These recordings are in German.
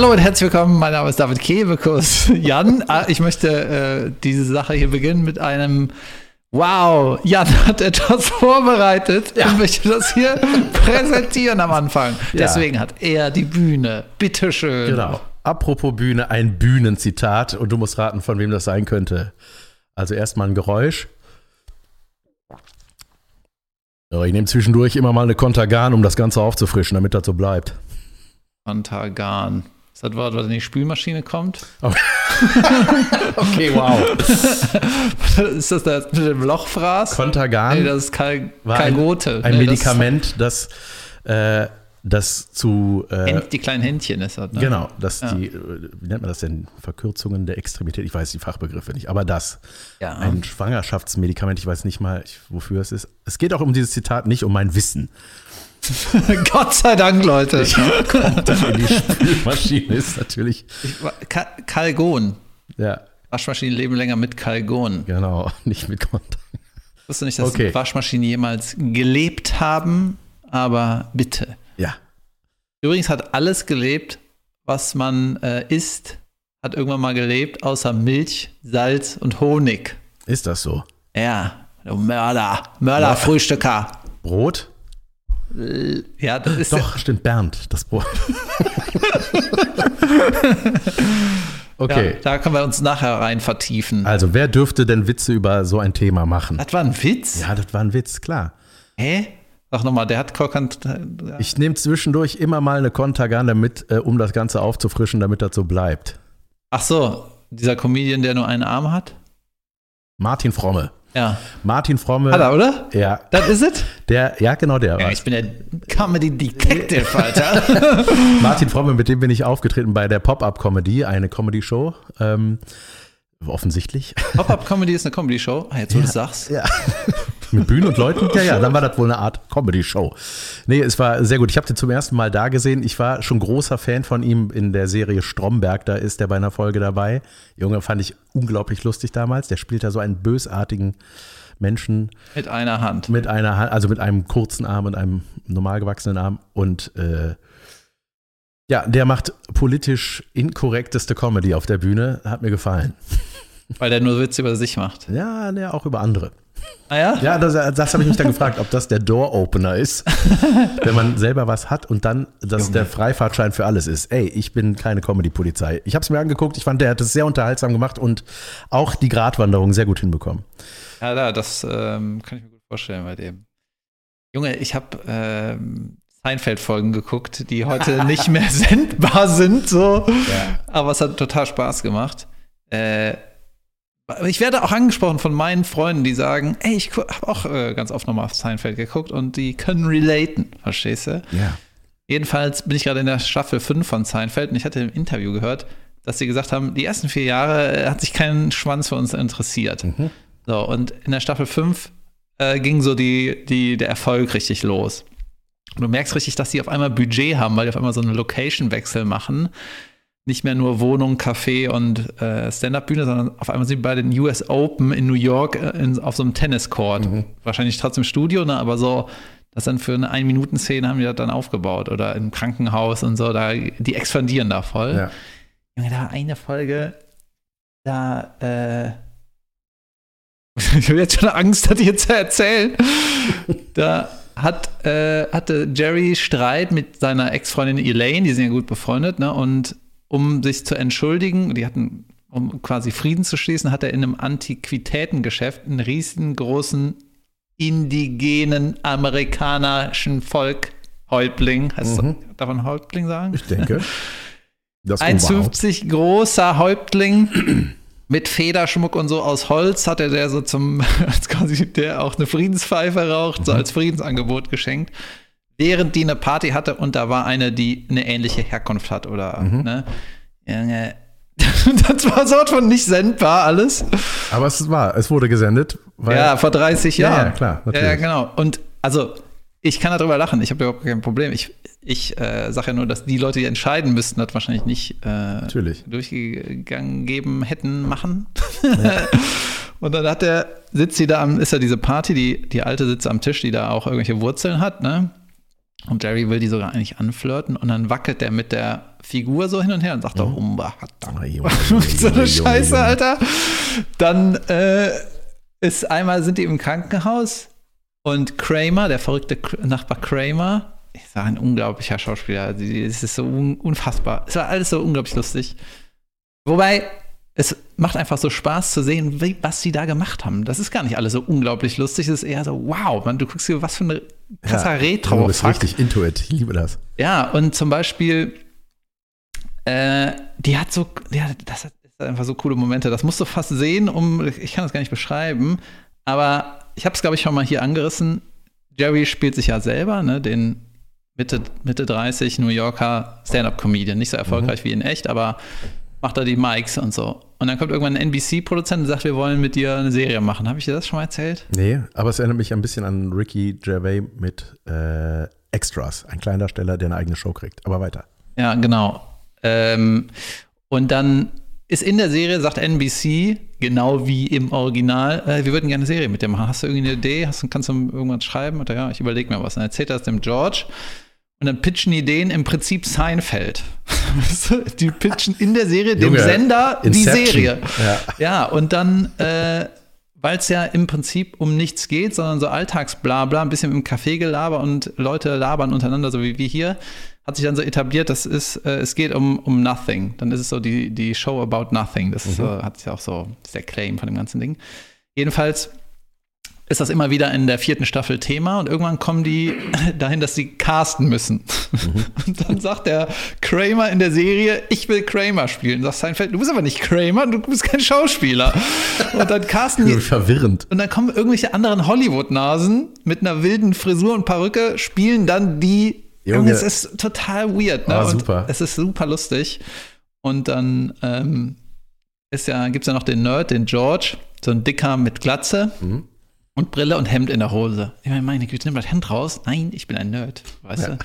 Hallo und herzlich willkommen. Mein Name ist David Kebekus. Jan, ah, ich möchte äh, diese Sache hier beginnen mit einem Wow, Jan hat etwas vorbereitet ja. und möchte das hier präsentieren am Anfang. Ja. Deswegen hat er die Bühne. Bitteschön. Genau. Apropos Bühne, ein Bühnenzitat und du musst raten, von wem das sein könnte. Also erstmal ein Geräusch. ich nehme zwischendurch immer mal eine Kontergan, um das Ganze aufzufrischen, damit das so bleibt. Kontergan. Ist das Wort, was in die Spülmaschine kommt? Oh. okay, wow. ist das das mit dem Lochfraß? Kontergan. Nee, das ist Kal Kalgote. Ein, ein nee, Medikament, das, das äh, das zu. Äh, die kleinen Händchen ist das, ne? Genau, dass ja. die, wie nennt man das denn? Verkürzungen der Extremität, ich weiß die Fachbegriffe nicht, aber das. Ja. Ein Schwangerschaftsmedikament, ich weiß nicht mal, wofür es ist. Es geht auch um dieses Zitat, nicht um mein Wissen. Gott sei Dank, Leute. Ich, die Spülmaschine ist natürlich. Kalgon. Ja. Waschmaschinen leben länger mit Kalgon. Genau, nicht mit Kontakt. Wusstest du nicht, dass okay. Waschmaschinen jemals gelebt haben? Aber bitte. Ja. Übrigens hat alles gelebt, was man äh, isst, hat irgendwann mal gelebt, außer Milch, Salz und Honig. Ist das so? Ja, du Mörder, Mörderfrühstücker. Brot? Ja, das ist. Doch, stimmt, Bernd, das Brot. okay. Ja, da können wir uns nachher rein vertiefen. Also, wer dürfte denn Witze über so ein Thema machen? Das war ein Witz? Ja, das war ein Witz, klar. Hä? Sag nochmal, der hat Korkant. Ich nehme zwischendurch immer mal eine Kontergan damit, äh, um das Ganze aufzufrischen, damit das so bleibt. Ach so, dieser Comedian, der nur einen Arm hat? Martin Fromme. Ja. Martin Fromme. Hat er, oder? Ja. Das ist es? Der, ja, genau der. Ja, ich bin der Comedy Detective, Alter. Martin Fromme, mit dem bin ich aufgetreten bei der Pop-Up-Comedy, eine Comedy-Show. Ähm, offensichtlich. Pop-Up-Comedy ist eine Comedy-Show. Ah, jetzt, wo ja, du es sagst. Ja. Mit Bühnen und Leuten? Ja, ja, dann war das wohl eine Art Comedy-Show. Nee, es war sehr gut. Ich habe den zum ersten Mal da gesehen. Ich war schon großer Fan von ihm in der Serie Stromberg. Da ist er bei einer Folge dabei. Junge, fand ich unglaublich lustig damals. Der spielt da so einen bösartigen Menschen. Mit einer Hand. Mit einer Hand, also mit einem kurzen Arm und einem normal gewachsenen Arm. Und äh, ja, der macht politisch inkorrekteste Comedy auf der Bühne. Hat mir gefallen. Weil der nur Witze über sich macht. Ja, der auch über andere. Ah ja? Ja, das, das habe ich mich dann gefragt, ob das der Door-Opener ist, wenn man selber was hat und dann das Junge. der Freifahrtschein für alles ist. Ey, ich bin keine Comedy-Polizei. Ich habe es mir angeguckt, ich fand, der hat es sehr unterhaltsam gemacht und auch die Gratwanderung sehr gut hinbekommen. Ja, da, das ähm, kann ich mir gut vorstellen bei dem. Junge, ich habe ähm, Seinfeld-Folgen geguckt, die heute nicht mehr sendbar sind, so. Ja. Aber es hat total Spaß gemacht. Äh, ich werde auch angesprochen von meinen Freunden, die sagen, ey, ich habe auch äh, ganz oft nochmal auf Seinfeld geguckt und die können relaten, verstehst du? Ja. Jedenfalls bin ich gerade in der Staffel 5 von Seinfeld und ich hatte im Interview gehört, dass sie gesagt haben, die ersten vier Jahre äh, hat sich kein Schwanz für uns interessiert. Mhm. So, und in der Staffel 5 äh, ging so die, die, der Erfolg richtig los. Und du merkst richtig, dass sie auf einmal Budget haben, weil die auf einmal so einen Location-Wechsel machen nicht mehr nur Wohnung, Café und äh, Stand-Up-Bühne, sondern auf einmal sind sie bei den US Open in New York äh, in, auf so einem Tenniscourt. Mhm. Wahrscheinlich trotzdem Studio, ne, aber so, das dann für eine Ein-Minuten-Szene haben die das dann aufgebaut oder im Krankenhaus und so, da, die expandieren da voll. Ja. Junge, da eine Folge, da, äh, ich habe jetzt schon Angst, das hier zu erzählen. da hat, äh, hatte Jerry Streit mit seiner Ex-Freundin Elaine, die sind ja gut befreundet, ne? Und um sich zu entschuldigen, die hatten, um quasi Frieden zu schließen, hat er in einem Antiquitätengeschäft einen riesengroßen indigenen amerikanischen Volkhäuptling, heißt mhm. das, darf man Häuptling sagen? Ich denke. 1,50 großer Häuptling mit Federschmuck und so aus Holz hatte der so zum, als quasi der auch eine Friedenspfeife raucht, mhm. so als Friedensangebot geschenkt während die eine Party hatte und da war eine, die eine ähnliche Herkunft hat oder mhm. ne? Junge. das war so von nicht sendbar alles. Aber es war, es wurde gesendet. ja, vor 30 Jahren. Ja, ja klar. Natürlich. Ja, genau. Und also, ich kann darüber lachen. Ich habe überhaupt kein Problem. Ich, ich äh, sage ja nur, dass die Leute, die entscheiden müssten, das wahrscheinlich nicht äh, durchgegangen geben hätten, machen. Ja. Und dann hat der, sitzt sie da am, ist ja diese Party, die, die alte sitzt am Tisch, die da auch irgendwelche Wurzeln hat, ne? Und Jerry will die sogar eigentlich anflirten und dann wackelt der mit der Figur so hin und her und sagt doch, Umba hat Ah, Junge, Junge, so eine Scheiße. Alter. Dann äh, ist einmal sind die im Krankenhaus und Kramer, der verrückte Nachbar Kramer, sage ein unglaublicher Schauspieler, es ist so un unfassbar. Es war alles so unglaublich lustig. Wobei, es macht einfach so Spaß zu sehen, wie, was sie da gemacht haben. Das ist gar nicht alles so unglaublich lustig, es ist eher so, wow, man, du guckst dir, was für ein krasser Du retro bist richtig into it. Ich liebe das. ja, und zum Beispiel, äh, die hat so, ja, das hat das hat einfach so coole Momente. Das musst du fast sehen, um, ich kann das gar nicht beschreiben, aber ich habe es, glaube ich, schon mal hier angerissen. Jerry spielt sich ja selber, ne, den Mitte, Mitte 30 New Yorker Stand-Up-Comedian. Nicht so erfolgreich wie in echt, aber macht da die Mics und so. Und dann kommt irgendwann ein NBC-Produzent und sagt, wir wollen mit dir eine Serie machen. Habe ich dir das schon mal erzählt? Nee, aber es erinnert mich ein bisschen an Ricky Gervais mit äh, Extras. Ein Kleindarsteller, der eine eigene Show kriegt. Aber weiter. Ja, genau. Ähm, und dann ist in der Serie, sagt NBC, genau wie im Original, äh, wir würden gerne eine Serie mit dir machen. Hast du irgendwie eine Idee? Hast, kannst du irgendwas schreiben? Und ja, ich überlege mir was. Dann erzählt er das dem George. Und dann pitchen die denen im Prinzip Seinfeld. Die pitchen in der Serie dem Junge, Sender die Inception. Serie. Ja. Ja, und dann, äh, weil es ja im Prinzip um nichts geht, sondern so Alltagsblabla, ein bisschen im Café gelaber und Leute labern untereinander, so wie wir hier, hat sich dann so etabliert, das ist, äh, es geht um, um Nothing. Dann ist es so die, die Show about Nothing. Das ist so, hat sich auch so, ist der Claim von dem ganzen Ding. Jedenfalls ist das immer wieder in der vierten Staffel Thema und irgendwann kommen die dahin, dass sie casten müssen. Und dann sagt der Kramer in der Serie, ich will Kramer spielen. Sagt Seinfeld, du bist aber nicht Kramer, du bist kein Schauspieler. Und dann casten die Verwirrend. und dann kommen irgendwelche anderen Hollywood-Nasen mit einer wilden Frisur und Perücke, spielen dann die. Junge. Es ist total weird, ne? Und super. Es ist super lustig. Und dann ähm, ist ja, gibt es ja noch den Nerd, den George, so ein Dicker mit Glatze Mhm. und Brille und Hemd in der Hose. Ich meine, meine Güte, nimm das Hemd raus. Nein, ich bin ein Nerd, weißt du?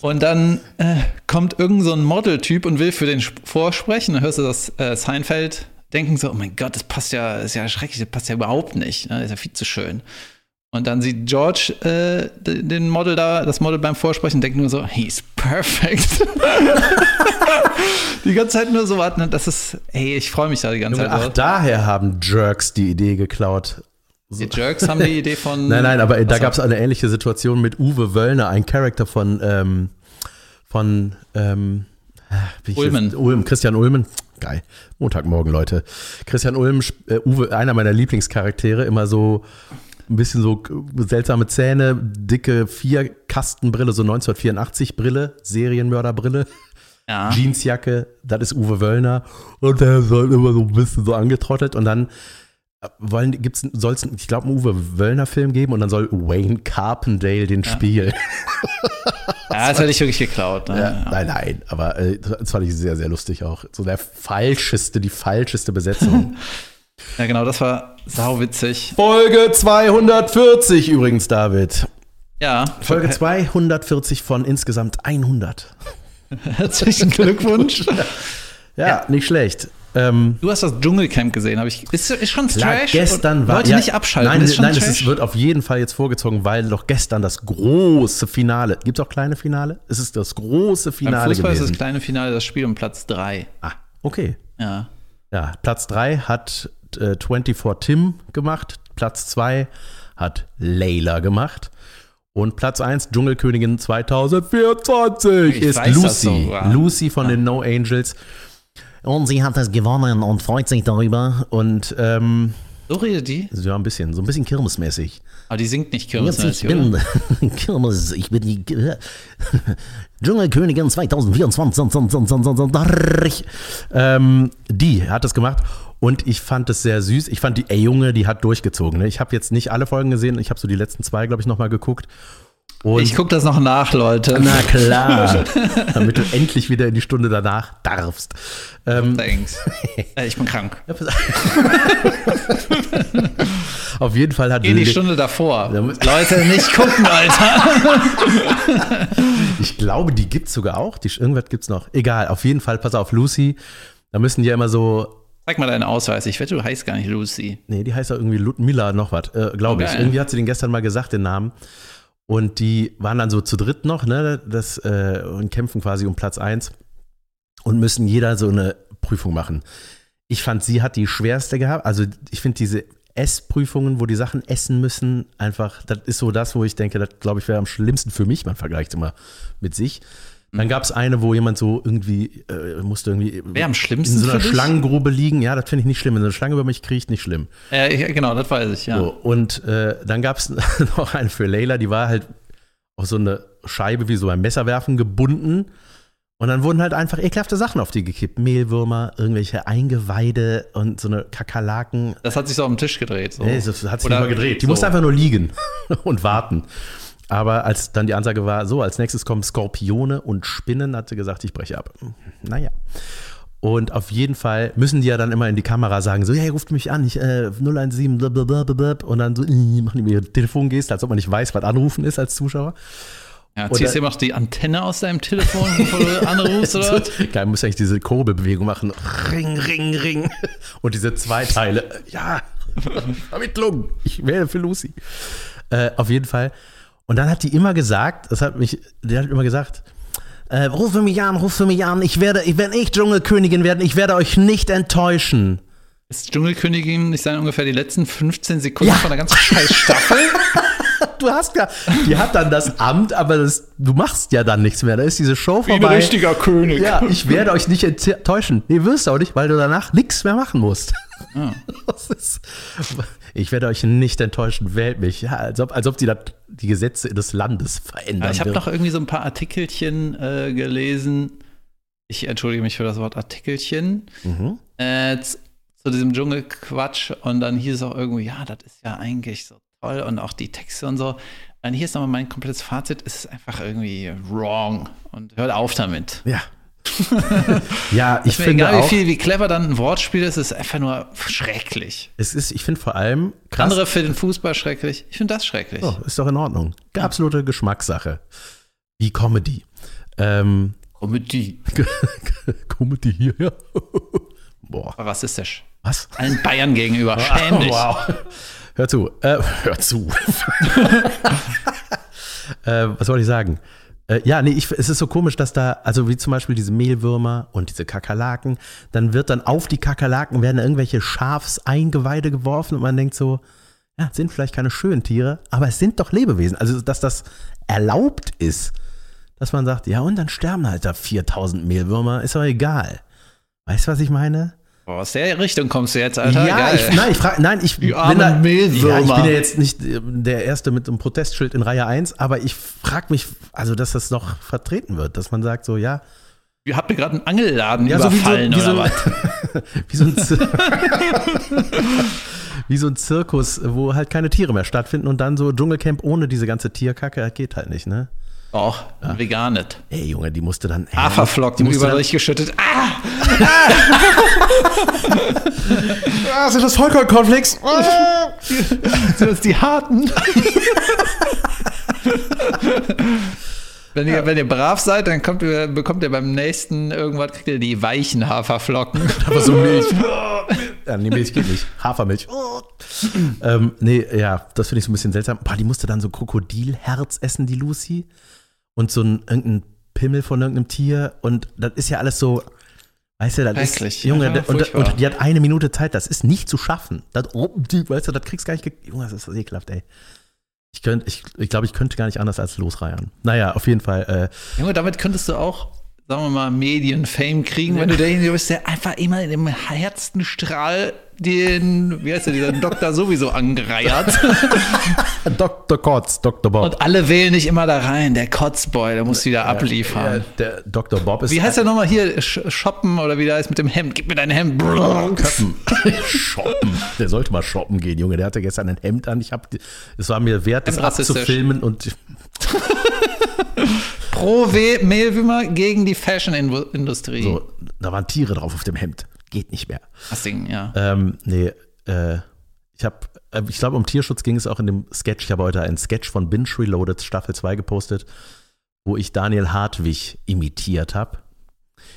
Und dann äh, kommt irgend so ein Modeltyp und will für den Sp- vorsprechen. Dann hörst du das äh, Seinfeld denken so, oh mein Gott, das passt ja, ist ja schrecklich, das passt ja überhaupt nicht. Ne? Das ist ja viel zu schön. Und dann sieht George äh, den Model da, das Model beim Vorsprechen denkt nur so, he's perfect. die ganze Zeit nur so warten. Das ist, ey, ich freue mich da die ganze Junge, Zeit. ach, drauf. daher haben Jerks die Idee geklaut. Die Jerks haben die Idee von. Nein, nein, aber da gab es eine ähnliche Situation mit Uwe Wöllner, ein Charakter von, ähm, von ähm, wie ich Ulmen. Jetzt, Ulm, Christian Ulmen. Geil. Montagmorgen, Leute. Christian Ulm, äh, Uwe, einer meiner Lieblingscharaktere, immer so ein bisschen so seltsame Zähne, dicke Vierkastenbrille, so 1984 Brille, Serienmörderbrille. Ja. Jeansjacke, das ist Uwe Wöllner und der ist halt immer so ein bisschen so angetrottelt und dann äh, soll es ich glaube einen Uwe Wöllner Film geben und dann soll Wayne Carpendale den spielen. Ja, das hätte ich wirklich geklaut. Ne? Ja, Ja. Nein, nein, aber äh, das fand ich sehr sehr lustig auch. So der falscheste, die falscheste Besetzung. ja, genau, das war sauwitzig. Folge 240 übrigens, David. Ja, Folge 240 von insgesamt 100. herzlichen Glückwunsch. Ja, nicht schlecht. Ähm, Du hast das Dschungelcamp gesehen, habe ich. Ist, ist schon Klar, Trash? gestern war Leute ja, nicht abschalten. Nein, ist nein es Trash? ist, wird auf jeden Fall jetzt vorgezogen, weil doch gestern das große Finale. Gibt es auch kleine Finale? Es ist das große Beim Finale Fußball ist gewesen. das kleine Finale das Spiel um Platz 3. ah, okay. Ja. Ja, Platz 3 hat äh, 24 Tim gemacht. Platz 2 hat Layla gemacht. Und Platz 1, Dschungelkönigin 2024, Ich ist Lucy. sogar. Lucy von den No Angels. Und sie hat es gewonnen und freut sich darüber. Und ähm, So redet die? ja, ein bisschen, so ein bisschen kirmesmäßig. Aber die singt nicht Jetzt, ich Kirmesmäßig, oder? bin Kirmes, ich bin die Dschungelkönigin 2024. Ähm, die hat es gemacht und ich fand es sehr süß. Ich fand die, ey Junge, die hat durchgezogen. Ne? Ich habe jetzt nicht alle Folgen gesehen, ich habe so die letzten zwei, glaube ich, nochmal geguckt. Und Ich gucke das noch nach, Leute. na klar, damit du endlich wieder in die Stunde danach darfst. Ähm, Thanks. äh, ich bin krank. auf jeden Fall hat Geh die Stunde davor. Leute, nicht gucken, Alter. Ich glaube, die gibt's sogar auch. Die, irgendwas gibt's noch. Egal, auf jeden Fall, pass auf, Lucy. Da müssen die ja immer so. Zeig mal deinen Ausweis. Ich wette, du heißt gar nicht Lucy. Nee, die heißt ja irgendwie Ludmilla noch was, äh, glaube ich. Irgendwie hat sie den gestern mal gesagt, den Namen. Und die waren dann so zu dritt noch, ne, das, äh, und kämpfen quasi um Platz eins und müssen jeder so eine Prüfung machen. Ich fand, sie hat die schwerste gehabt. Also ich finde diese Essprüfungen, wo die Sachen essen müssen, einfach, das ist so das, wo ich denke, das glaube ich wäre am schlimmsten für mich. Man vergleicht immer mit sich. Dann gab es eine, wo jemand so irgendwie äh, musste irgendwie Wer am schlimmsten in so einer? Schlangengrube liegen. Ja, das finde ich nicht schlimm. Wenn so eine Schlange über mich kriecht, nicht schlimm. Äh, ja, genau, das weiß ich, ja. So, und äh, dann gab es noch eine für Leila, die war halt auf so eine Scheibe wie so beim Messerwerfen gebunden. Und dann wurden halt einfach ekelhafte Sachen auf die gekippt. Mehlwürmer, irgendwelche Eingeweide und so eine Kakerlaken. Das hat sich so am Tisch gedreht. So. Nee, das hat sich Oder nicht mal gedreht. Die so. musste einfach nur liegen und warten. Aber als dann die Ansage war, so, als nächstes kommen Skorpione und Spinnen, hat sie gesagt, ich breche ab. Naja. Und auf jeden Fall müssen die ja dann immer in die Kamera sagen, so, ja, ihr ruft mich an, ich, äh, 017, blablabla, und dann so, äh, machen die mir ihre Telefongeste, als ob man nicht weiß, was Anrufen ist als Zuschauer. Ja, ziehst du die Antenne aus deinem Telefon, bevor du anrufst, oder was? Geil, muss eigentlich diese Kurbelbewegung machen. Ring, ring, ring. Und diese zwei Teile. Ja, Vermittlung. Ich wähle für Lucy. Äh, auf jeden Fall. Und dann hat die immer gesagt, das hat mich, die hat immer gesagt, äh, rufe mich an, rufe mich an, ich werde, ich, wenn ich Dschungelkönigin werde, ich werde euch nicht enttäuschen. Ist Dschungelkönigin nicht sein ungefähr die letzten 15 Sekunden Ja. von der ganzen scheiß Staffel? Du hast ja, die hat dann das Amt, aber das, du machst ja dann nichts mehr. Da ist diese Show vorbei. König. Ja, ich werde euch nicht enttäuschen. Nee, wirst du auch nicht, weil du danach nichts mehr machen musst. Ah. Ist, ich werde euch nicht enttäuschen, wählt mich. Ja, als ob, als ob die das, die Gesetze des Landes verändern. Ja, ich habe noch irgendwie so ein paar Artikelchen äh, gelesen. Ich entschuldige mich für das Wort Artikelchen. Mhm. Äh, z- zu diesem Dschungelquatsch. Und dann hieß es auch irgendwie, ja, das ist ja eigentlich so toll. Und auch die Texte und so. Und hier ist nochmal mein komplettes Fazit. Es ist einfach irgendwie wrong. Und hört auf damit. Ja. ja, ich finde egal, wie auch, viel, wie clever dann ein Wortspiel ist, es ist einfach nur schrecklich. es ist, ich finde vor allem krass. Andere für den Fußball schrecklich. Ich finde das schrecklich. Oh, ist doch in Ordnung. Absolute Geschmackssache. Wie Comedy. Ähm, Comedy. Comedy hier, ja. Boah, Rassistisch. was? Allen Bayern gegenüber. Schäm dich. Wow. Hör zu. Äh, hör zu. äh, was soll ich sagen? Äh, ja, nee, ich, es ist so komisch, dass da, also wie zum Beispiel diese Mehlwürmer und diese Kakerlaken, dann wird dann auf die Kakerlaken werden irgendwelche Schafseingeweide geworfen und man denkt so, ja, sind vielleicht keine schönen Tiere, aber es sind doch Lebewesen. Also, dass das erlaubt ist, dass man sagt, ja, und dann sterben halt da 4000 Mehlwürmer, ist doch egal. Weißt du, was ich meine? Boah, aus der Richtung kommst du jetzt, Alter. Ja, Geil. ich, nein, ich frage, nein, ich armen Mehlwürmer. Ja, ich bin ja jetzt nicht äh, der Erste mit einem Protestschild in Reihe 1, aber ich frage mich, also dass das noch vertreten wird, dass man sagt so, ja, Ihr habt mir gerade einen Angelladen ja, so wie so, überfallen, wie, so, oder wie, so wie so ein Zirkus, wo halt keine Tiere mehr stattfinden und dann so Dschungelcamp ohne diese ganze Tierkacke, das geht halt nicht, ne? Auch veganet. Ey, Junge, die musste dann. Haferflocken die musste über dann, dich geschüttet. Ah! Ah, sind das Vollkornkonflikts? Sind das die harten? Wenn ihr, wenn ihr brav seid, dann kommt ihr, bekommt ihr beim nächsten irgendwas, kriegt ihr die weichen Haferflocken. Aber so Milch. ja, nee, Milch geht nicht. Hafermilch. ähm, nee, ja, das finde ich so ein bisschen seltsam. Boah, die musste dann so Krokodilherz essen, die Lucy. Und so ein irgendein Pimmel von irgendeinem Tier. Und das ist ja alles so, weißt du, das Schrecklich, ist, Junge, ja, und, und die hat eine Minute Zeit, das ist nicht zu schaffen. Das, oh, die, weißt du, das kriegst du gar nicht, ge- Junge, das ist ekelhaft, ey. Ich ich, ich glaube, ich könnte gar nicht anders als losreiern. Naja, auf jeden Fall, äh, Junge, damit könntest du auch, sagen wir mal, Medien-Fame kriegen, wenn du derjenige bist, der einfach immer in dem herzten Strahl den, wie heißt der, dieser Doktor sowieso angereiert. Dr. Kotz, Dr. Bob. Und alle wählen nicht immer da rein. Der Kotzboy, der muss wieder abliefern. Ja, der Dr. Bob ist Wie heißt der nochmal hier? Shoppen oder wie der heißt mit dem Hemd? Gib mir dein Hemd. Köppen. shoppen. Der sollte mal shoppen gehen, Junge. Der hatte gestern ein Hemd an. Ich hab, es war mir wert, das abzufilmen und Pro Mehlwürmer gegen die Fashion-Industrie. so, da waren Tiere drauf auf dem Hemd. Geht nicht mehr. Das Ding, ja. Ähm, nee, äh, ich habe, äh, ich glaube, um Tierschutz ging es auch in dem Sketch. Ich habe heute einen Sketch von Binge Reloaded Staffel 2 gepostet, wo ich Daniel Hartwig imitiert habe.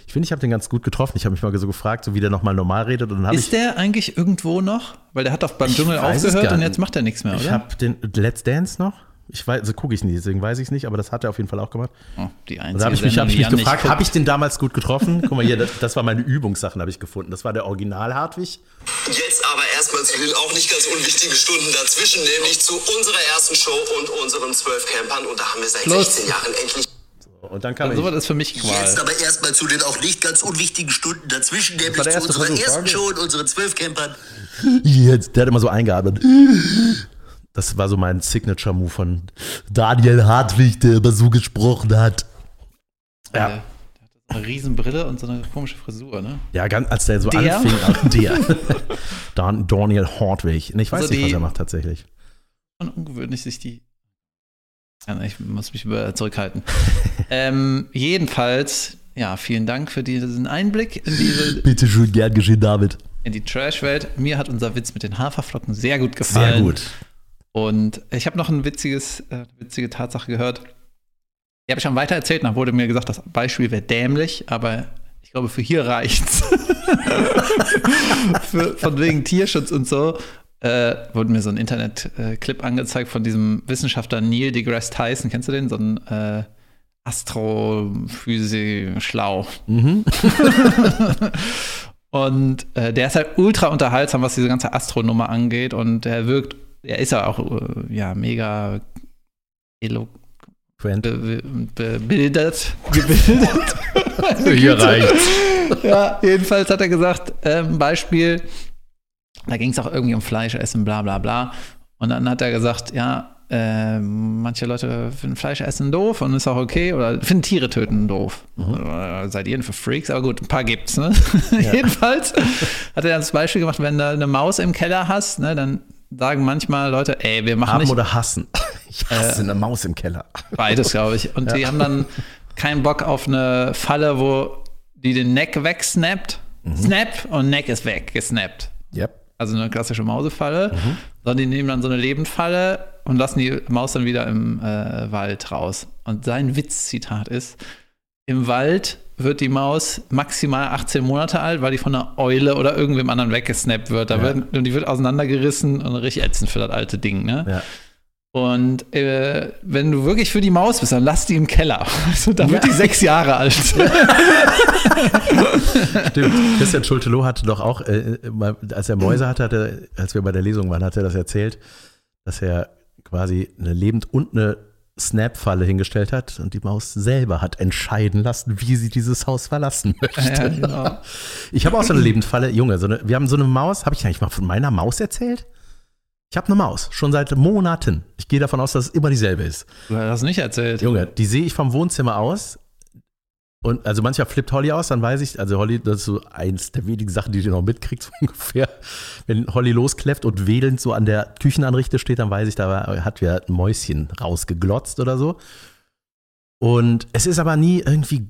Ich finde, ich habe den ganz gut getroffen. Ich habe mich mal so gefragt, so wie der nochmal normal redet. Und dann habe ich, Ist der eigentlich irgendwo noch? Weil der hat doch beim Ich Dschungel aufgehört und jetzt macht er nichts mehr, ich oder? habe den Let's Dance noch. Ich weiß, also gucke ich nie, deswegen weiß ich es nicht, aber das hat er auf jeden Fall auch gemacht. Oh, die Und einzige da habe ich mich, hab ich mich gefragt, nicht habe ich den damals gut getroffen? Guck mal hier, das, das war meine Übungssachen, habe ich gefunden. Das war der Original Hartwig. Jetzt aber erstmal zu den auch nicht ganz unwichtigen Stunden dazwischen, nämlich zu unserer ersten Show und unseren zwölf Campern. Und da haben wir seit Schluss. 16 Jahren endlich. Und dann kam ich. Sowas ist für mich Jetzt Qual. aber erstmal zu den auch nicht ganz unwichtigen Stunden dazwischen, nämlich zu unserer Versuch, ersten. Show und unseren zwölf Campern. Jetzt, der hat immer so eingeatmet. Das war so mein Signature-Move von Daniel Hartwig, der immer so gesprochen hat. Ja. Der hat so eine Riesenbrille und so eine komische Frisur, ne? Ja, ganz, als der so Der? anfing. Ach, der. Dan, Daniel Hartwig. Ich weiß Also nicht, was er macht tatsächlich. Schon ungewöhnlich, sich die. Ich muss mich über- zurückhalten. ähm, jedenfalls, ja, vielen Dank für diesen Einblick in diese Bitte schön, gern geschehen, David. in die Trash-Welt. Mir hat unser Witz mit den Haferflocken sehr gut gefallen. Sehr gut. Und ich habe noch ein witziges, äh, witzige Tatsache gehört. Die habe ich schon weiter erzählt. Dann wurde mir gesagt, das Beispiel wäre dämlich, aber ich glaube, für hier reicht's. für, von wegen Tierschutz und so. Äh, wurde mir so ein Internet-Clip angezeigt von diesem Wissenschaftler Neil deGrasse Tyson. Kennst du den? So ein äh, Astrophysik schlau. Und äh, der ist halt ultra unterhaltsam, was diese ganze Astronummer angeht. Und er wirkt, er ist ja auch äh, ja, mega elo Friend. be be bebildet. Gebildet. Hier reicht's. ja, jedenfalls hat er gesagt, ähm, Beispiel, da ging es auch irgendwie um Fleischessen, bla bla bla. Und dann hat er gesagt, ja, äh, manche Leute finden Fleischessen doof und ist auch okay oder finden Tiere töten doof. Äh, Seid ihr denn für Freaks? Aber gut, ein paar gibt's, ne? Jedenfalls hat er das Beispiel gemacht, wenn du eine Maus im Keller hast, ne, dann sagen manchmal Leute, ey, wir machen Haben nicht oder hassen? Ich hasse eine Maus im Keller. Beides, glaube ich. Und die haben dann keinen Bock auf eine Falle, wo die den Neck wegsnappt. Snap und Neck ist weg, gesnappt. Yep. Also eine klassische Mausefalle. Sondern die nehmen dann so eine Lebendfalle und lassen die Maus dann wieder im äh, Wald raus. Und sein Witzzitat ist: Im Wald wird die Maus maximal 18 Monate alt, weil die von einer Eule oder irgendwem anderen weggesnappt wird. Da Ja. wird und die wird auseinandergerissen und richtig ätzend für das alte Ding, ne? Ja. Und äh, wenn du wirklich für die Maus bist, dann lass die im Keller. Also, da wird Ja. die sechs Jahre alt. Stimmt. Christian Schulte-Loh hatte doch auch, äh, als er Mäuse hatte, hatte, als wir bei der Lesung waren, hat er das erzählt, dass er quasi eine Lebend- und eine Snap-Falle hingestellt hat und die Maus selber hat entscheiden lassen, wie sie dieses Haus verlassen möchte. Ja, genau. Ich habe auch so eine Lebendfalle, Junge, so eine, wir haben so eine Maus, habe ich eigentlich mal von meiner Maus erzählt? Ich habe eine Maus, schon seit Monaten. Ich gehe davon aus, dass es immer dieselbe ist. Du hast nicht erzählt. Junge, die sehe ich vom Wohnzimmer aus. Und also manchmal flippt Holly aus, dann weiß ich, also Holly, das ist so eins der wenigen Sachen, die du noch mitkriegst, ungefähr. Wenn Holly loskläfft und wedelnd so an der Küchenanrichte steht, dann weiß ich, da hat wir ein Mäuschen rausgeglotzt oder so. Und es ist aber nie irgendwie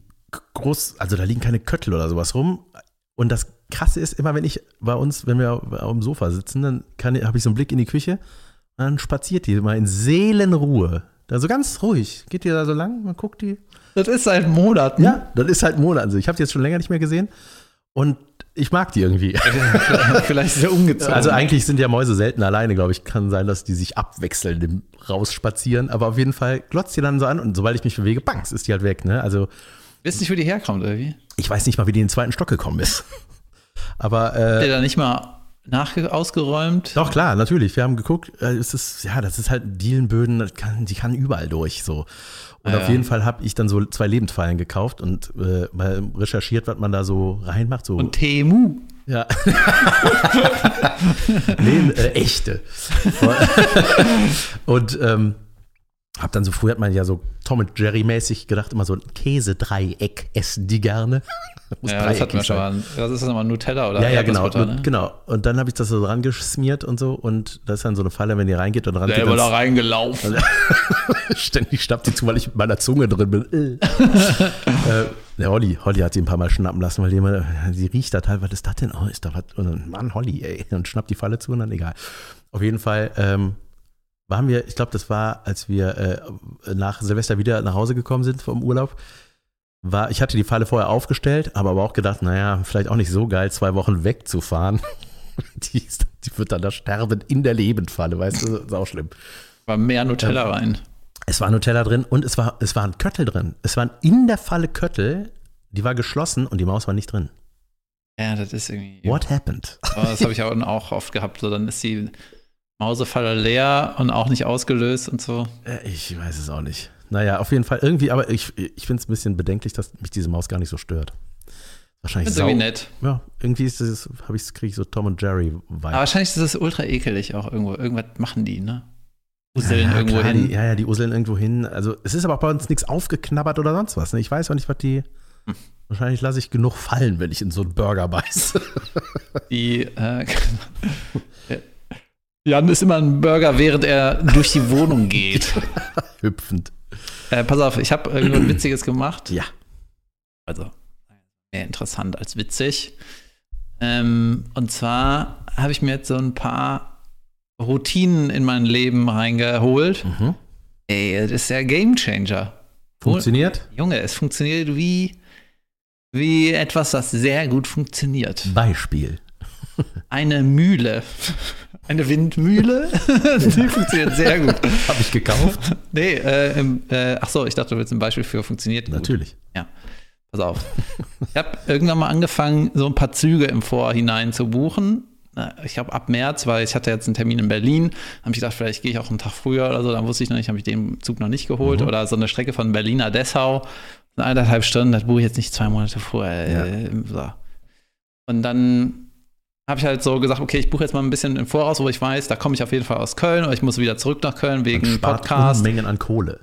groß, also da liegen keine Köttel oder sowas rum. Und das Krasse ist, immer wenn ich bei uns, wenn wir auf dem Sofa sitzen, dann habe ich so einen Blick in die Küche, dann spaziert die mal in Seelenruhe. Da so ganz ruhig. Geht die da so lang, man guckt die. Das ist seit Monaten. Ja, das ist halt Monate. Also ich habe die jetzt schon länger nicht mehr gesehen. Und ich mag die irgendwie. Vielleicht ist er umgezogen. Also eigentlich sind ja Mäuse selten alleine, glaube ich. Kann sein, dass die sich abwechseln, im rausspazieren. Aber auf jeden Fall glotzt die dann so an und sobald ich mich bewege, bangs, ist die halt weg. Ne? Also Wisst nicht, wo die herkommt, oder wie? ich weiß nicht mal, wie die in den zweiten Stock gekommen ist. Aber äh, ihr da nicht mal nach ausgeräumt? doch klar, natürlich. Wir haben geguckt. Äh, es ist ja, das ist halt Dielenböden. Das kann, die kann überall durch. So. Und Ja, auf jeden Fall habe ich dann so zwei Lebendfallen gekauft und äh, mal recherchiert, was man da so reinmacht. So Und Temu. Ja. nee, äh, echte. und ähm, hab dann so, früher hat man ja so Tom und Jerry mäßig gedacht, immer so ein Käsedreieck essen die gerne. Muss Ja, das hatten wir schon mal. Was ist das nochmal? Nutella oder Ja, ja, genau. Ne? genau. Und dann habe ich das so dran geschmiert und so. Und das ist dann so eine Falle, wenn die reingeht und dran geht. Selber da dann- reingelaufen. Ständig schnappt die zu, weil ich mit meiner Zunge drin bin. äh, der Holly, Holly hat sie ein paar Mal schnappen lassen, weil die immer, die riecht da teilweise, was ist das denn? Oh, ist da was? Und dann, Mann, Holly, ey. Und schnappt die Falle zu und dann egal. Auf jeden Fall ähm, waren wir, ich glaube, das war, als wir äh, nach Silvester wieder nach Hause gekommen sind vom Urlaub. War, ich hatte die Falle vorher aufgestellt, aber, aber auch gedacht, naja, vielleicht auch nicht so geil, zwei Wochen wegzufahren. Die, ist, die wird dann da sterben in der Lebendfalle, weißt du, das ist auch schlimm. War mehr Nutella rein. Es war Nutella drin und es war, es waren Köttel drin. Es waren in der Falle Köttel, die war geschlossen und die Maus war nicht drin. Ja, das ist irgendwie. What happened? Aber das habe ich auch, auch oft gehabt. So, dann ist die Mausefalle leer und auch nicht ausgelöst und so. Äh, Ich weiß es auch nicht. Naja, auf jeden Fall irgendwie, aber ich, ich finde es ein bisschen bedenklich, dass mich diese Maus gar nicht so stört. Wahrscheinlich Ist sau, irgendwie nett. Ja, irgendwie ist das, habe ich kriege ich so Tom und Jerry Vibe. Aber wahrscheinlich ist das ultra ekelig auch irgendwo. Irgendwas machen die, ne? Useln ja, irgendwo klar, hin. Die, ja, ja, die useln irgendwo hin. Also es ist aber auch bei uns nichts aufgeknabbert oder sonst was. Ne? Ich weiß auch nicht, was die. Hm. Wahrscheinlich lasse ich genug fallen, wenn ich in so einen Burger beiße. Die, äh, Jan ist immer ein Burger, während er durch die Wohnung geht. Hüpfend. Äh, pass auf, ich habe irgendwas Witziges gemacht. Ja. Also, mehr interessant als witzig. Ähm, und zwar habe ich mir jetzt so ein paar Routinen in mein Leben reingeholt. Mhm. Ey, das ist der Game Changer. Funktioniert? Junge, es funktioniert wie, wie etwas, das sehr gut funktioniert. Beispiel. Eine Mühle. Eine Windmühle. Die funktioniert sehr gut. Habe ich gekauft? Nee, äh, im, äh, ach so, ich dachte, du willst ein Beispiel für funktioniert gut. Natürlich. Ja, pass auf. Ich habe irgendwann mal angefangen, so ein paar Züge im Vorhinein zu buchen. Ich glaube ab März, weil ich hatte jetzt einen Termin in Berlin. Habe ich gedacht, vielleicht gehe ich auch einen Tag früher oder so. Dann wusste ich noch nicht, habe ich den Zug noch nicht geholt. Oder so eine Strecke von Berlin nach Dessau. Eineinhalb Stunden, das buche ich jetzt nicht zwei Monate vorher. Äh, so. Und dann habe ich halt so gesagt, okay, ich buche jetzt mal ein bisschen im Voraus, wo ich weiß, da komme ich auf jeden Fall aus Köln oder ich muss wieder zurück nach Köln wegen Podcast. Unmengen an Kohle.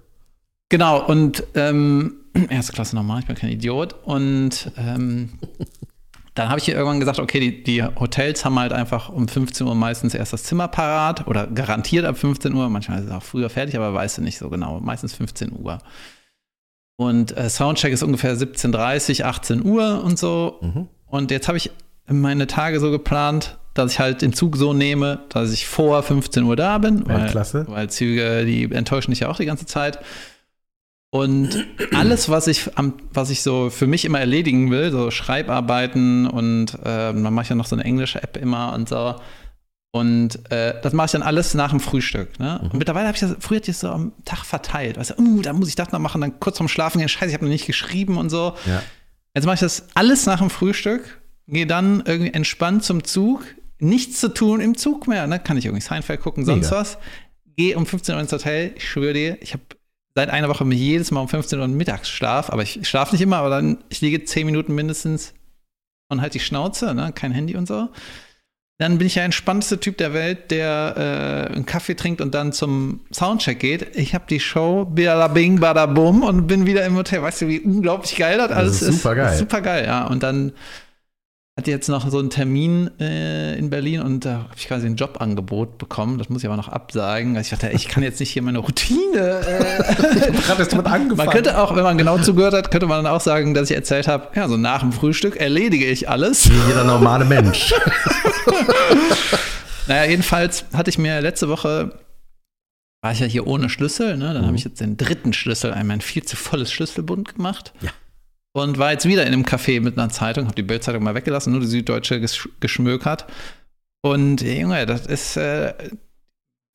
Genau, und ähm, erste Klasse normal, ich bin kein Idiot. Und ähm, dann habe ich hier irgendwann gesagt, okay, die, die Hotels haben halt einfach um 15 Uhr meistens erst das Zimmer parat oder garantiert ab 15 Uhr. Manchmal ist es auch früher fertig, aber weißt du nicht so genau. Meistens 15 Uhr. Und äh, Soundcheck ist ungefähr 17.30 18 Uhr und so. Mhm. Und jetzt habe ich meine Tage so geplant, dass ich halt den Zug so nehme, dass ich vor 15 Uhr da bin. Weil, weil Züge, die enttäuschen dich ja auch die ganze Zeit. Und alles, was ich, am, was ich so für mich immer erledigen will, so Schreibarbeiten und äh, dann mache ich ja noch so eine englische App immer und so. Und äh, das mache ich dann alles nach dem Frühstück. Ne? Und mittlerweile habe ich das früher das so am Tag verteilt. Weißt du, uh, da muss ich das noch machen, dann kurz vorm Schlafen gehen, scheiße, ich habe noch nicht geschrieben und so. Ja. Jetzt mache ich das alles nach dem Frühstück, gehe dann irgendwie entspannt zum Zug, nichts zu tun im Zug mehr, ne? Kann ich irgendwie Seinfeld gucken, sonst Mega. was. Gehe um 15 Uhr ins Hotel, ich schwöre dir, ich habe seit einer Woche jedes Mal um 15 Uhr Mittagsschlaf, aber ich schlafe nicht immer, aber dann, ich liege 10 Minuten mindestens und halt die Schnauze, ne? Kein Handy und so. Dann bin ich der entspannteste Typ der Welt, der äh, einen Kaffee trinkt und dann zum Soundcheck geht. Ich habe die Show, bada bing, bada bum und bin wieder im Hotel. Weißt du, wie unglaublich geil das alles ist supergeil. Super geil, ja. Und dann hat die jetzt noch so einen Termin äh, in Berlin und da habe ich quasi ein Jobangebot bekommen. Das muss ich aber noch absagen. Also ich dachte, ich kann jetzt nicht hier meine Routine. Äh, Gerade erst damit angefangen. man könnte auch, wenn man genau zugehört hat, könnte man dann auch sagen, dass ich erzählt habe, ja, so nach dem Frühstück erledige ich alles. Wie jeder normale Mensch. Naja, jedenfalls hatte ich mir letzte Woche, war ich ja hier ohne Schlüssel, ne? dann Mhm. habe ich jetzt den dritten Schlüssel, einmal ein viel zu volles Schlüsselbund gemacht. Ja. Und war jetzt wieder in einem Café mit einer Zeitung, habe die Bildzeitung mal weggelassen, nur die Süddeutsche gesch geschmökert. Und Junge, das ist, äh,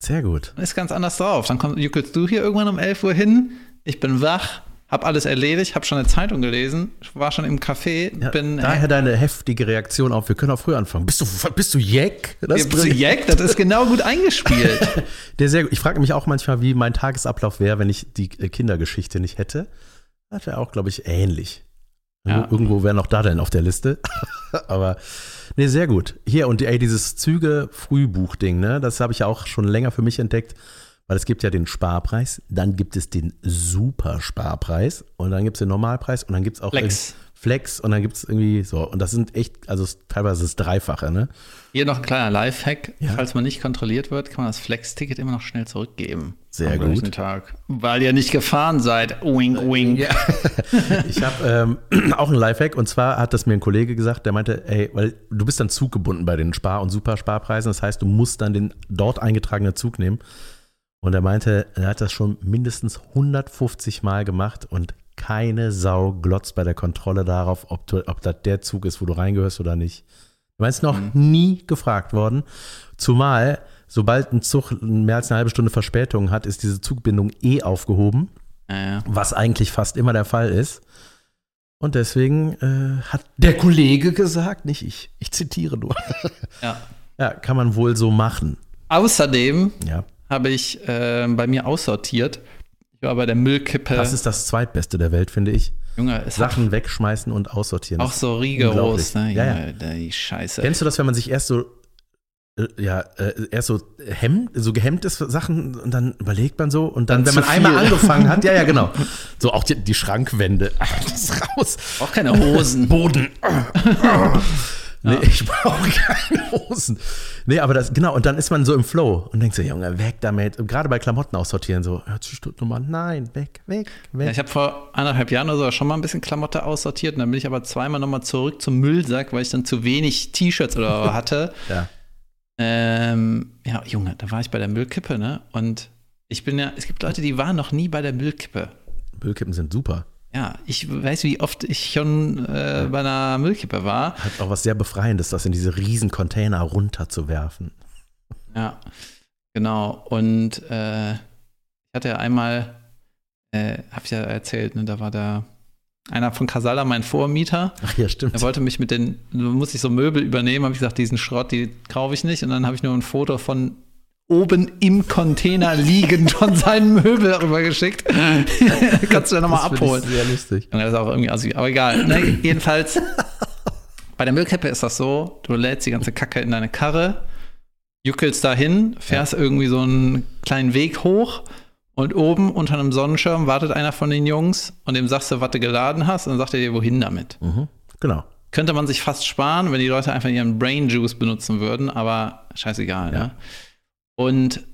Sehr gut. ist ganz anders drauf. Dann kommst, juckelst du hier irgendwann um 11 Uhr hin, ich bin wach, hab alles erledigt, hab schon eine Zeitung gelesen, war schon im Café, Ja, bin daher deine heftige Reaktion auf, wir können auch früher anfangen. Bist du, bist du Jack? Das Ja, bist du Jack? Das ist genau gut eingespielt. Der sehr gut. Ich frage mich auch manchmal, wie mein Tagesablauf wäre, wenn ich die äh, Kindergeschichte nicht hätte. Das wäre auch, glaube ich, ähnlich. Ja. Irgendwo, wäre noch da denn auf der Liste. Aber nee, sehr gut. Hier und ey, dieses Züge-Frühbuch-Ding, ne, das habe ich ja auch schon länger für mich entdeckt, weil es gibt ja den Sparpreis, dann gibt es den Super-Sparpreis und dann gibt es den Normalpreis und dann gibt es auch Flex. Flex und dann gibt es irgendwie so. Und das sind echt, also teilweise das Dreifache, ne? Hier noch ein kleiner Lifehack. Ja. Falls man nicht kontrolliert wird, kann man das Flex-Ticket immer noch schnell zurückgeben. Sehr Am gut. Tag. Weil ihr nicht gefahren seid. Wink, wink. Ich habe ähm, auch einen Lifehack und zwar hat das mir ein Kollege gesagt, der meinte, ey, weil du bist dann zuggebunden bei den Spar- und Supersparpreisen, das heißt, du musst dann den dort eingetragenen Zug nehmen. Und er meinte, er hat das schon mindestens 150 Mal gemacht und keine Sau glotzt bei der Kontrolle darauf, ob, du, ob das der Zug ist, wo du reingehörst oder nicht. Du meinst noch nie gefragt worden. Zumal sobald ein Zug mehr als eine halbe Stunde Verspätung hat, ist diese Zugbindung eh aufgehoben, Ja, ja. was eigentlich fast immer der Fall ist. Und deswegen äh, hat der Kollege gesagt, nicht ich, ich zitiere nur. ja. ja, kann man wohl so machen. Außerdem Ja. habe ich äh, bei mir aussortiert. Ich war bei der Müllkippe. Das ist das zweitbeste der Welt, finde ich. Junge, Sachen wegschmeißen und aussortieren. auch so rigoros, ne? Ja, da die Scheiße. Kennst du das, wenn man sich erst so, ja, äh, erst so hemmt, so gehemmt ist für Sachen und dann überlegt man so und dann, Dann wenn man einmal viel. angefangen hat, ja, ja, genau. So auch die, die Schrankwände. Das ist raus. Auch keine Hosen. Boden. Nee, ich brauche keine Hosen. Nee, aber das, genau, und dann ist man so im Flow und denkt so, Junge, weg damit. Und gerade bei Klamotten aussortieren, so, hört sich Nummer, nein, weg, weg, Ja, weg. ich habe vor anderthalb Jahren oder so schon mal ein bisschen Klamotte aussortiert und dann bin ich aber zweimal nochmal zurück zum Müllsack, weil ich dann zu wenig T-Shirts oder so hatte. Ja. Ähm, ja, Junge, da war ich bei der Müllkippe, ne? Und ich bin ja, es gibt Leute, die waren noch nie bei der Müllkippe. Müllkippen sind super. Ja, ich weiß, wie oft ich schon äh, bei einer Müllkippe war. Hat auch was sehr Befreiendes, das in diese riesen Container runterzuwerfen. Ja, genau. Und äh, ich hatte ja einmal, äh, hab ich ja erzählt, ne, da war da einer von Casala, mein Vormieter. Ach ja, stimmt. Er wollte mich mit den, muss ich so Möbel übernehmen, habe ich gesagt, diesen Schrott, die kaufe ich nicht. Und dann habe ich nur ein Foto von oben im Container liegend von seinen Möbel rüber geschickt. Kannst du ja nochmal abholen. Sehr lustig. Junge, Das ist auch irgendwie assi, aber egal. Ne, jedenfalls, bei der Müllkippe ist das so, du lädst die ganze Kacke in deine Karre, juckelst dahin, fährst irgendwie so einen kleinen Weg hoch und oben unter einem Sonnenschirm wartet einer von den Jungs und dem sagst du, was du geladen hast und dann sagt er dir, wohin damit. Mhm. Genau. Könnte man sich fast sparen, wenn die Leute einfach ihren Brain Juice benutzen würden, aber scheißegal. Ja. Ne? Und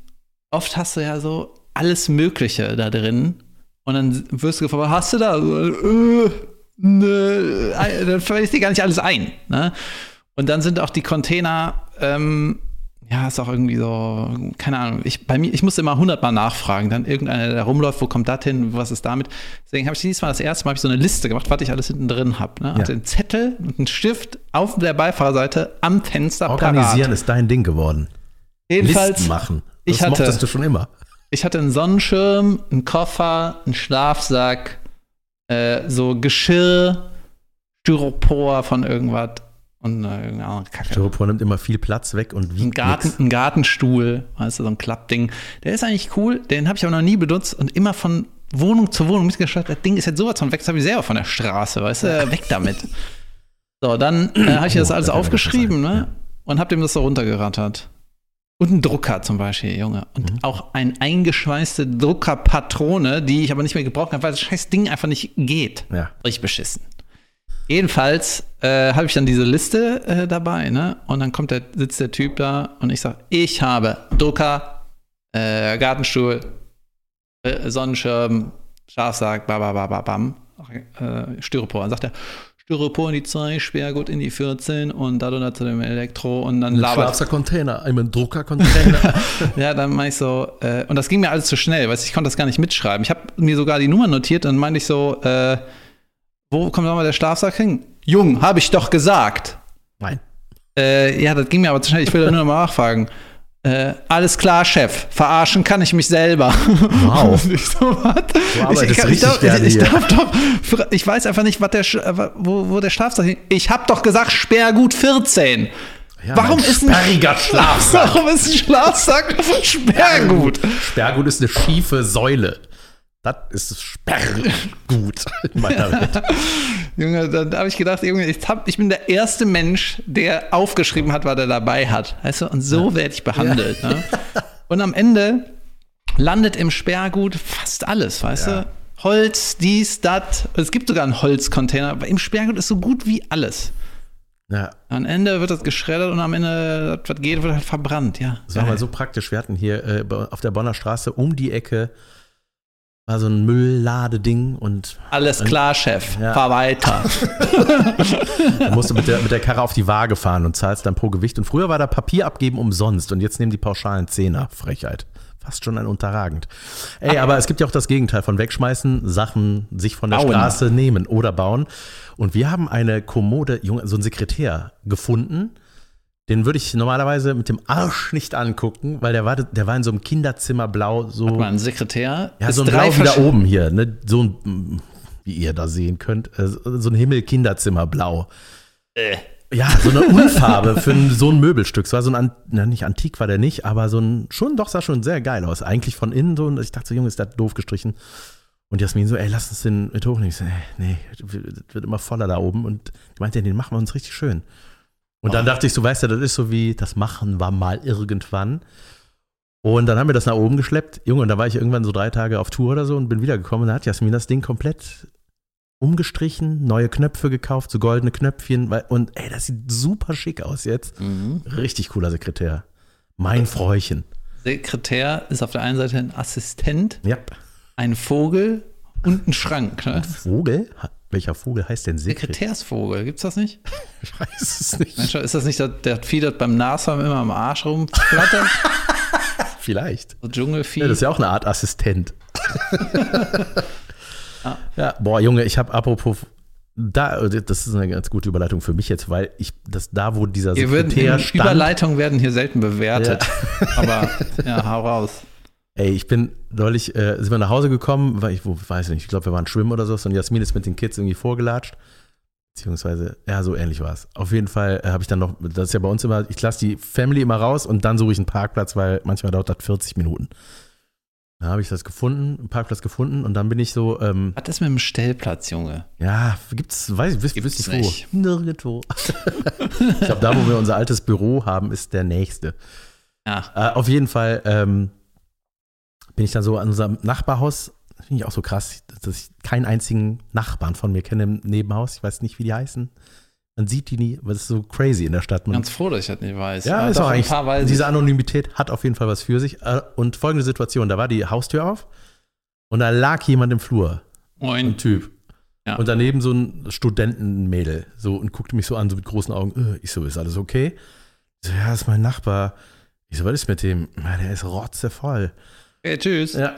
oft hast du ja so alles Mögliche da drin und dann wirst du gefragt, was hast du da? Äh, ne, äh, dann fällt dir gar nicht alles ein. Ne? Und dann sind auch die Container, ähm, ja, ist auch irgendwie so, keine Ahnung. Ich, bei mir, ich musste immer hundertmal nachfragen. Dann irgendeiner, der rumläuft, wo kommt das hin, was ist damit? Deswegen habe ich diesmal das erste Mal ich so eine Liste gemacht, was ich alles hinten drin habe. Ne? Ja. Hatte einen Zettel und einen Stift auf der Beifahrerseite am Fenster Organisieren parat. ist dein Ding geworden. Jedenfalls, Listen machen. Das ich hatte- mochtest du schon immer. ich hatte einen Sonnenschirm, einen Koffer, einen Schlafsack, äh, so Geschirr, Styropor von irgendwas und äh, irgendeine andere Kacke. Styropor nimmt immer viel Platz weg und Ein, wiegt Garten, nix. ein Gartenstuhl, weißt du, so ein Klappding. Der ist eigentlich cool, den habe ich aber noch nie benutzt und immer von Wohnung zu Wohnung mitgeschleppt. Das Ding ist jetzt sowas von weg, das habe ich selber von der Straße, weißt du, weg damit. So, dann äh, habe ich das Oh, alles das wird aufgeschrieben, ne? Und habe dem das so runtergerattert. Und ein Drucker zum Beispiel, Junge. Und Mhm. auch eine eingeschweißte Druckerpatrone, die ich aber nicht mehr gebraucht habe, weil das scheiß Ding einfach nicht geht. Ja. Richtig beschissen. Jedenfalls äh, habe ich dann diese Liste äh, dabei, ne? Und dann kommt der, sitzt der Typ da und ich sage, ich habe Drucker, äh, Gartenstuhl, äh, Sonnenschirm, Schlafsack, babababam, äh, Styropor. Dann sagt er, Styropor in die 2, Sperrgut in die 14 und dadurch zu dem Elektro und dann labert schwarzer Container, ein Druckercontainer. ja, dann meinte ich so, äh, und das ging mir alles zu schnell, du, ich konnte das gar nicht mitschreiben. Ich habe mir sogar die Nummer notiert und dann meinte ich so, äh, wo kommt nochmal der Schlafsack hin? Jung, habe ich doch gesagt. Nein. Äh, ja, das ging mir aber zu schnell, ich will da nur noch mal nachfragen. Äh, alles klar, Chef. Verarschen kann ich mich selber. Wow. Ich so, was? Ich, ich, richtig darf, ich, ich darf doch, ich weiß einfach nicht, was der, äh, wo, wo der Schlafsack hing. Ich habe doch gesagt, Sperrgut 14. Ja, Warum ist ein? Warum ist ein Schlafsack Sperrgut? Sperrgut ist eine schiefe Säule. Das ist Sperrgut in meiner Welt. Junge, da habe ich gedacht, Junge, ich, hab, ich bin der erste Mensch, der aufgeschrieben hat, was er dabei hat. Weißt du, und so werde ich behandelt. Ne? Und am Ende landet im Sperrgut fast alles, weißt Ja. du? Holz, dies, das. Es gibt sogar einen Holzcontainer, aber im Sperrgut ist so gut wie alles. Ja, Am Ende wird das geschreddert und am Ende, was geht, wird halt verbrannt, ja. das war mal so praktisch. Wir hatten hier äh, auf der Bonner Straße um die Ecke war so ein Müllladeding und Alles klar, Chef. Ja. Fahr weiter. da musst du mit der, mit der Karre auf die Waage fahren und zahlst dann pro Gewicht. Und früher war da Papier abgeben umsonst und jetzt nehmen die pauschalen Zehner. Frechheit. Fast schon ein unterragend. Ey, aber es gibt ja auch das Gegenteil von wegschmeißen, Sachen sich von der Bauen. Straße nehmen oder bauen. Und wir haben eine Kommode, Junge, so ein Sekretär gefunden. Den würde ich normalerweise mit dem Arsch nicht angucken, weil der war, der war in so einem Kinderzimmer blau, so. Hat man einen Sekretär? Ja, so ein Blau wie da verschiedene- oben hier, ne? So ein, wie ihr da sehen könnt, äh, so ein Himmel-Kinderzimmer-Blau. Äh. Ja, so eine Unfarbe für ein, so ein Möbelstück. Es war so ein, na, nicht antik war der nicht, aber so ein, schon, doch, sah schon sehr geil aus. Eigentlich von innen so, und ich dachte so, Junge, ist das doof gestrichen. Und Jasmin so, ey, lass uns den mit hochnehmen. Ich so, nee, das wird immer voller da oben. Und die meinte, den machen wir uns richtig schön. Und dann dachte ich so, weißt du, das ist so wie, das machen wir mal irgendwann. Und dann haben wir das nach oben geschleppt. Junge, und da war ich irgendwann so drei Tage auf Tour oder so und bin wiedergekommen. Und da hat Jasmin das Ding komplett umgestrichen, neue Knöpfe gekauft, so goldene Knöpfchen. Und ey, das sieht super schick aus jetzt. Mhm. Richtig cooler Sekretär. Mein Fräuchen. Sekretär ist auf der einen Seite ein Assistent, Ja. ein Vogel und ein Schrank. Ne? Vogel? Welcher Vogel heißt denn Sekretär? Sekretärsvogel, gibt's das nicht? Ich weiß es nicht. Mensch, ist das nicht der, der Vieh, das beim Nashorn immer am Arsch rumflattert? Vielleicht. So Dschungelvieh. Ja, das ist ja auch eine Art Assistent. ja, boah, Junge, ich habe apropos da, das ist eine ganz gute Überleitung für mich jetzt, weil ich, das da, wo dieser Hier werden, Sekretär stand, Überleitungen werden hier selten bewertet. Aber ja, hau raus. Ey, ich bin neulich, äh, sind wir nach Hause gekommen, weil ich, wo, weiß ich nicht, ich glaube, wir waren schwimmen oder so, und Jasmin ist mit den Kids irgendwie vorgelatscht. Beziehungsweise, ja, so ähnlich war es. Auf jeden Fall äh, habe ich dann noch, das ist ja bei uns immer, ich lasse die Family immer raus und dann suche ich einen Parkplatz, weil manchmal dauert das 40 Minuten. Da habe ich das gefunden, einen Parkplatz gefunden und dann bin ich so, ähm, Was ist mit dem Stellplatz, Junge? ja, gibt's, weiß ich, wisst Gibt's wisst ich wo? nicht. Nirgendwo. ich glaube, da, wo wir unser altes Büro haben, ist der nächste. Ja, Äh, auf jeden Fall ähm, bin ich dann so an unserem Nachbarhaus, das finde ich auch so krass, dass ich keinen einzigen Nachbarn von mir kenne im Nebenhaus. Ich weiß nicht, wie die heißen. Man sieht die nie, aber das ist so crazy in der Stadt. Man, ganz froh, dass ich das nicht weiß. ja, Aber ist auch ein eigentlich, paar weiß diese. Anonymität hat auf jeden Fall was für sich. Äh, Und folgende Situation, da war die Haustür auf und da lag jemand im Flur. Ein Moin. Typ. Ja. Und daneben so ein Studentenmädel. So und guckte mich so an, so mit großen Augen. Äh, Ich so, ist alles okay? So, ja, das ist mein Nachbar. Ich so, was ist mit dem? Ja, der ist rotzevoll. Okay, tschüss. Ja.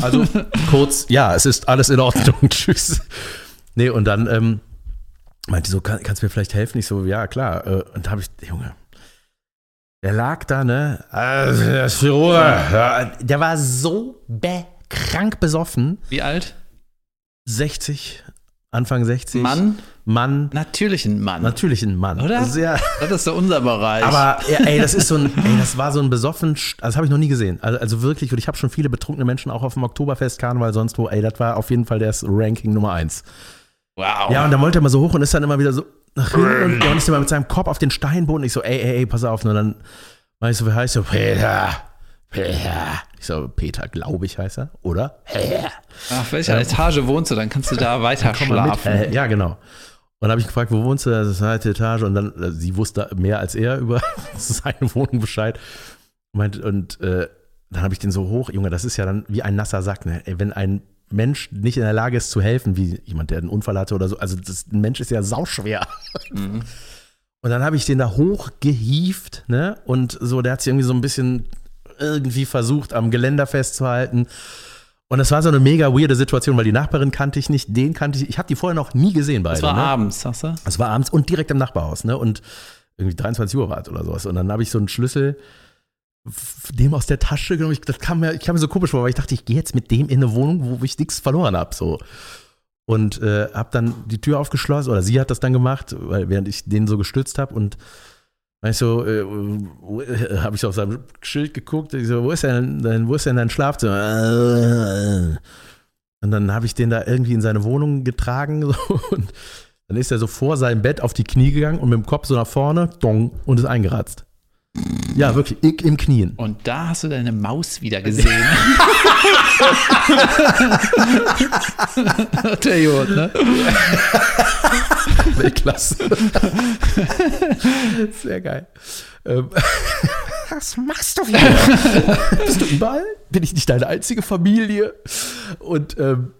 Also kurz, ja, es ist alles in Ordnung. Tschüss. Nee, und dann ähm, meinte so, kann, kannst du mir vielleicht helfen? Ich so, ja, klar. Äh, Und da habe ich, Junge, der lag da, ne? Also, der ist für Ruhe. Der war so be krank besoffen. Wie alt? 60, Anfang 60. Mann? Mann. Natürlich ein Mann. Natürlich ein Mann. Oder? Sehr, Das ist doch unser Bereich. aber ja, ey, das ist so ein, ey, das war so ein besoffen, also das habe ich noch nie gesehen. Also, also wirklich, und ich habe schon viele betrunkene Menschen auch auf dem Oktoberfest, Karneval, sonst wo, ey, das war auf jeden Fall das Ranking Nummer eins. wow. Ja, und dann wollte er mal so hoch und ist dann immer wieder so nach hinten und, ja, und ist immer mit seinem Kopf auf den Steinboden. Ich so, ey, ey, ey, pass auf. Und dann war ich so, wie heißt du? Peter. Ich so, Peter, glaube ich, heißt er, oder? Auf welcher Etage wohnst du? Dann kannst du da weiter schlafen. Äh, ja, genau. Und dann habe ich gefragt, wo wohnst du? Das ist zweite Etage. Und dann, äh, sie wusste mehr als er über seine Wohnung Bescheid. Meint, und äh, dann habe ich den so hoch, Junge, das ist ja dann wie ein nasser Sack. Ne? Wenn ein Mensch nicht in der Lage ist zu helfen, wie jemand, der einen Unfall hatte oder so, also das, ein Mensch ist ja sauschwer. Mhm. Und dann habe ich den da hochgehieft, ne? Und so, der hat sich irgendwie so ein bisschen irgendwie versucht, am Geländer festzuhalten. Und das war so eine mega weirde Situation, weil die Nachbarin kannte ich nicht, den kannte ich. Ich habe die vorher noch nie gesehen beide. Das war ne? abends, sagst du? Es war abends und direkt im Nachbarhaus, ne? Und irgendwie 23 Uhr war es oder sowas. Und dann habe ich so einen Schlüssel dem aus der Tasche genommen. Ich, das kam mir, ich kam mir so komisch vor, weil ich dachte, ich gehe jetzt mit dem in eine Wohnung, wo ich nichts verloren habe. So. Und äh, habe dann die Tür aufgeschlossen, oder sie hat das dann gemacht, weil während ich den so gestützt habe und ich so, äh, äh, habe ich so auf seinem Schild geguckt, ich so, wo ist denn dein, wo ist denn dein Schlafzimmer? Und dann habe ich den da irgendwie in seine Wohnung getragen so, und dann ist er so vor seinem Bett auf die Knie gegangen und mit dem Kopf so nach vorne, dong, und ist eingeratzt. Ja, wirklich, ich im Knien. Und da hast du deine Maus wieder gesehen. Der Jod, ne? Weltklasse. Sehr geil. Ähm, was machst du hier? Bist du überall? Bin ich nicht deine einzige Familie? Und ähm,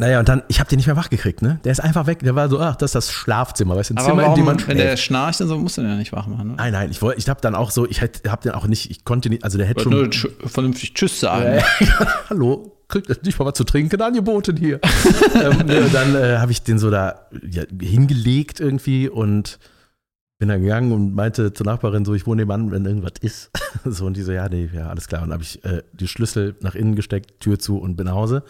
naja, und dann, ich habe den nicht mehr wach gekriegt, ne? Der ist einfach weg. Der war so, ach, das ist das Schlafzimmer, weißt du, ein Aber Zimmer, in dem warum, man wenn der schläft. schnarcht und so, musst du den ja nicht wach machen. Ne? Nein, nein, ich wollte, ich habe dann auch so, ich habe den auch nicht, ich konnte nicht, also der hätte Wollte schon. nur tsch- vernünftig Tschüss sagen. Hallo, kriegt ihr nicht mal was zu trinken angeboten hier. ähm, ne, dann äh, habe ich den so da ja, hingelegt irgendwie und bin dann gegangen und meinte zur Nachbarin so, ich wohne nebenan, wenn irgendwas ist. So, und die so, ja, nee, ja, alles klar. Und dann habe ich äh, die Schlüssel nach innen gesteckt, Tür zu und bin nach Hause.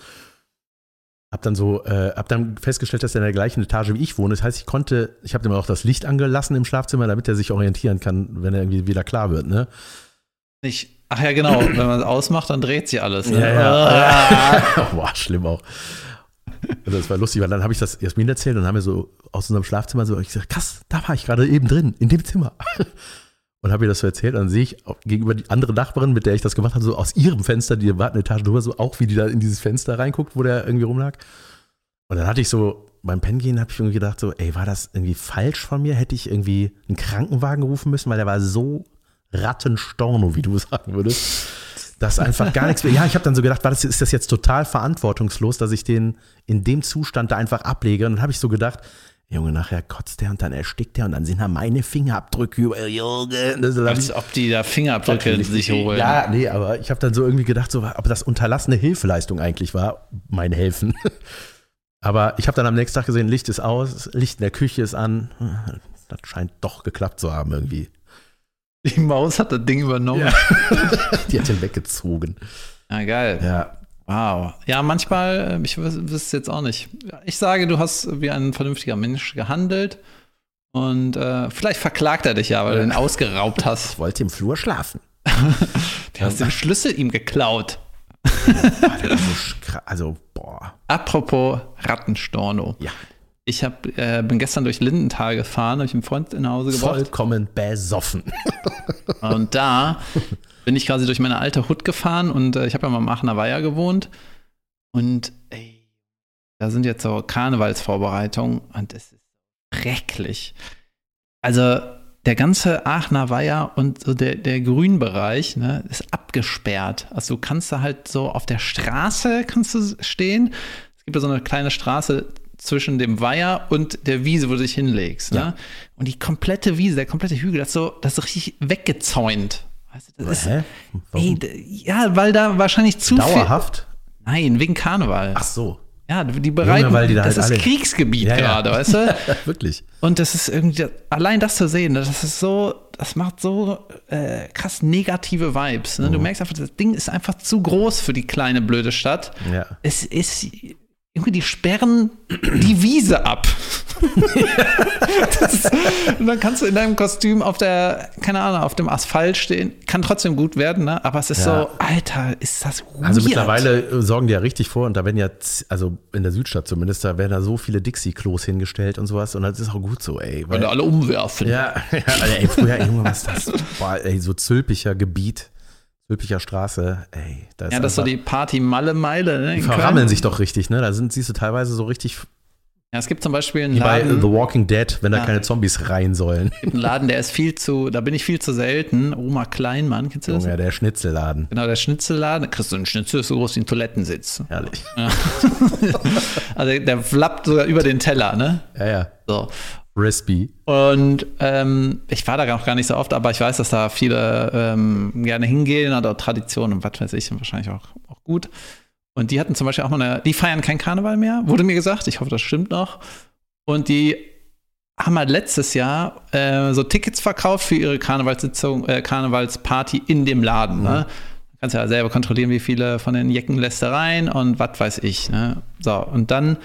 Hab dann so, äh, hab dann festgestellt, dass er in der gleichen Etage wie ich wohnt. Das heißt, ich konnte, ich habe ihm auch das Licht angelassen im Schlafzimmer, damit er sich orientieren kann, wenn er irgendwie wieder klar wird, ne? Nicht, ach ja, genau, wenn man es ausmacht, dann dreht sich alles. Ne? ja. Boah, schlimm auch. Und das war lustig, weil dann habe ich das Jasmin erzählt und haben wir so aus unserem Schlafzimmer so, ich gesagt, krass, da war ich gerade eben drin, in dem Zimmer. Und habe ihr das so erzählt, und dann sehe ich gegenüber die andere Nachbarin, mit der ich das gemacht habe, so aus ihrem Fenster, die war eine Etage drüber, so auch wie die da in dieses Fenster reinguckt, wo der irgendwie rumlag. Und dann hatte ich so, beim Pennen habe ich irgendwie gedacht, so, ey, war das irgendwie falsch von mir? Hätte ich irgendwie einen Krankenwagen rufen müssen, weil der war so Rattenstorno, wie du sagen würdest. dass einfach gar nichts mehr. Ja, ich habe dann so gedacht, war das, ist das jetzt total verantwortungslos, dass ich den in dem Zustand da einfach ablege? Und dann habe ich so gedacht, Junge, nachher kotzt der und dann erstickt der und dann sind da meine Fingerabdrücke über, Junge. Das, Als ob die da Fingerabdrücke sich holen. Ja, nee, aber ich habe dann so irgendwie gedacht, so, ob das unterlassene Hilfeleistung eigentlich war, mein Helfen. Aber ich habe dann am nächsten Tag gesehen, Licht ist aus, Licht in der Küche ist an. Das scheint doch geklappt zu haben irgendwie. Die Maus hat das Ding übernommen. Ja. Die hat den weggezogen. Ja, geil. Ja. Wow. Ja, manchmal, äh, ich wüs- wüsste es jetzt auch nicht. Ich sage, du hast wie ein vernünftiger Mensch gehandelt. Und äh, vielleicht verklagt er dich ja, weil du ihn ausgeraubt hast. Ich wollte im Flur schlafen. Du hast den Schlüssel ihm geklaut. Also, boah. Apropos Rattenstorno. Ja. Ich hab, äh, bin gestern durch Lindenthal gefahren, habe ich einen Freund nach Hause gebracht. Vollkommen besoffen. Und da bin ich quasi durch meine alte Hut gefahren und äh, ich habe ja mal am Aachener Weiher gewohnt. Und ey, da sind jetzt so Karnevalsvorbereitungen und es ist schrecklich. Also der ganze Aachener Weiher und so der, der Grünbereich ne, ist abgesperrt. Also du kannst da halt so auf der Straße kannst du stehen. Es gibt ja so eine kleine Straße zwischen dem Weiher und der Wiese, wo du dich hinlegst. Ne? Ja. Und die komplette Wiese, der komplette Hügel, das ist so, das ist richtig weggezäunt. Weißt du, das ist, Hä? ey, d- ja, weil da wahrscheinlich zu Dauerhaft? viel. Nein, wegen Karneval. Ach so. Ja, die bereiten, weil die da das halt ist Kriegsgebiet Ja, ja. gerade, weißt du? Wirklich. Und das ist irgendwie, allein das zu sehen, das ist so, das macht so äh, krass negative Vibes. Ne? Mhm. Du merkst einfach, das Ding ist einfach zu groß für die kleine blöde Stadt. Ja. Es ist irgendwie, die sperren die Wiese ab. das und dann kannst du in deinem Kostüm auf der, keine Ahnung, auf dem Asphalt stehen. Kann trotzdem gut werden, ne? aber es ist Ja. so, Alter, ist das weird. Also mittlerweile äh, sorgen die ja richtig vor und da werden ja, also in der Südstadt zumindest, da werden da so viele Dixie-Klos hingestellt und sowas und das ist auch gut so, ey. Wenn Weil, alle umwerfen. ja, ja, ey, früher, ey, Junge, was ist das? Boah, ey, so Zülpicher Gebiet, Zülpicher Straße, ey. Da ist Ja, das ist so die Party-Malle-Meile. Ne, die verrammeln Köln. sich doch richtig, ne? Da sind, siehst du teilweise so richtig Ja, es gibt zum Beispiel einen wie bei Laden, The Walking Dead, wenn da Ja. keine Zombies rein sollen. gibt einen Laden, der ist viel zu, da bin ich viel zu selten. Oma Kleinmann, kennst du das? Junge, der Schnitzelladen. Genau, der Schnitzelladen. Da kriegst du einen Schnitzel, ist so groß wie ein Toilettensitz. Herrlich. Also der, der flappt sogar über den Teller, ne? Ja, ja. So. Crispy. Und ähm, ich war da noch gar nicht so oft, aber ich weiß, dass da viele ähm, gerne hingehen oder Tradition und was weiß ich, und wahrscheinlich auch, auch gut. Und die hatten zum Beispiel auch mal eine, die feiern kein Karneval mehr, wurde mir gesagt. Ich hoffe, das stimmt noch. Und die haben halt letztes Jahr äh, so Tickets verkauft für ihre Karnevalssitzung, äh, Karnevalsparty in dem Laden. Ne? Du kannst ja selber kontrollieren, wie viele von den Jecken lässt du rein und was weiß ich. Ne? So, und dann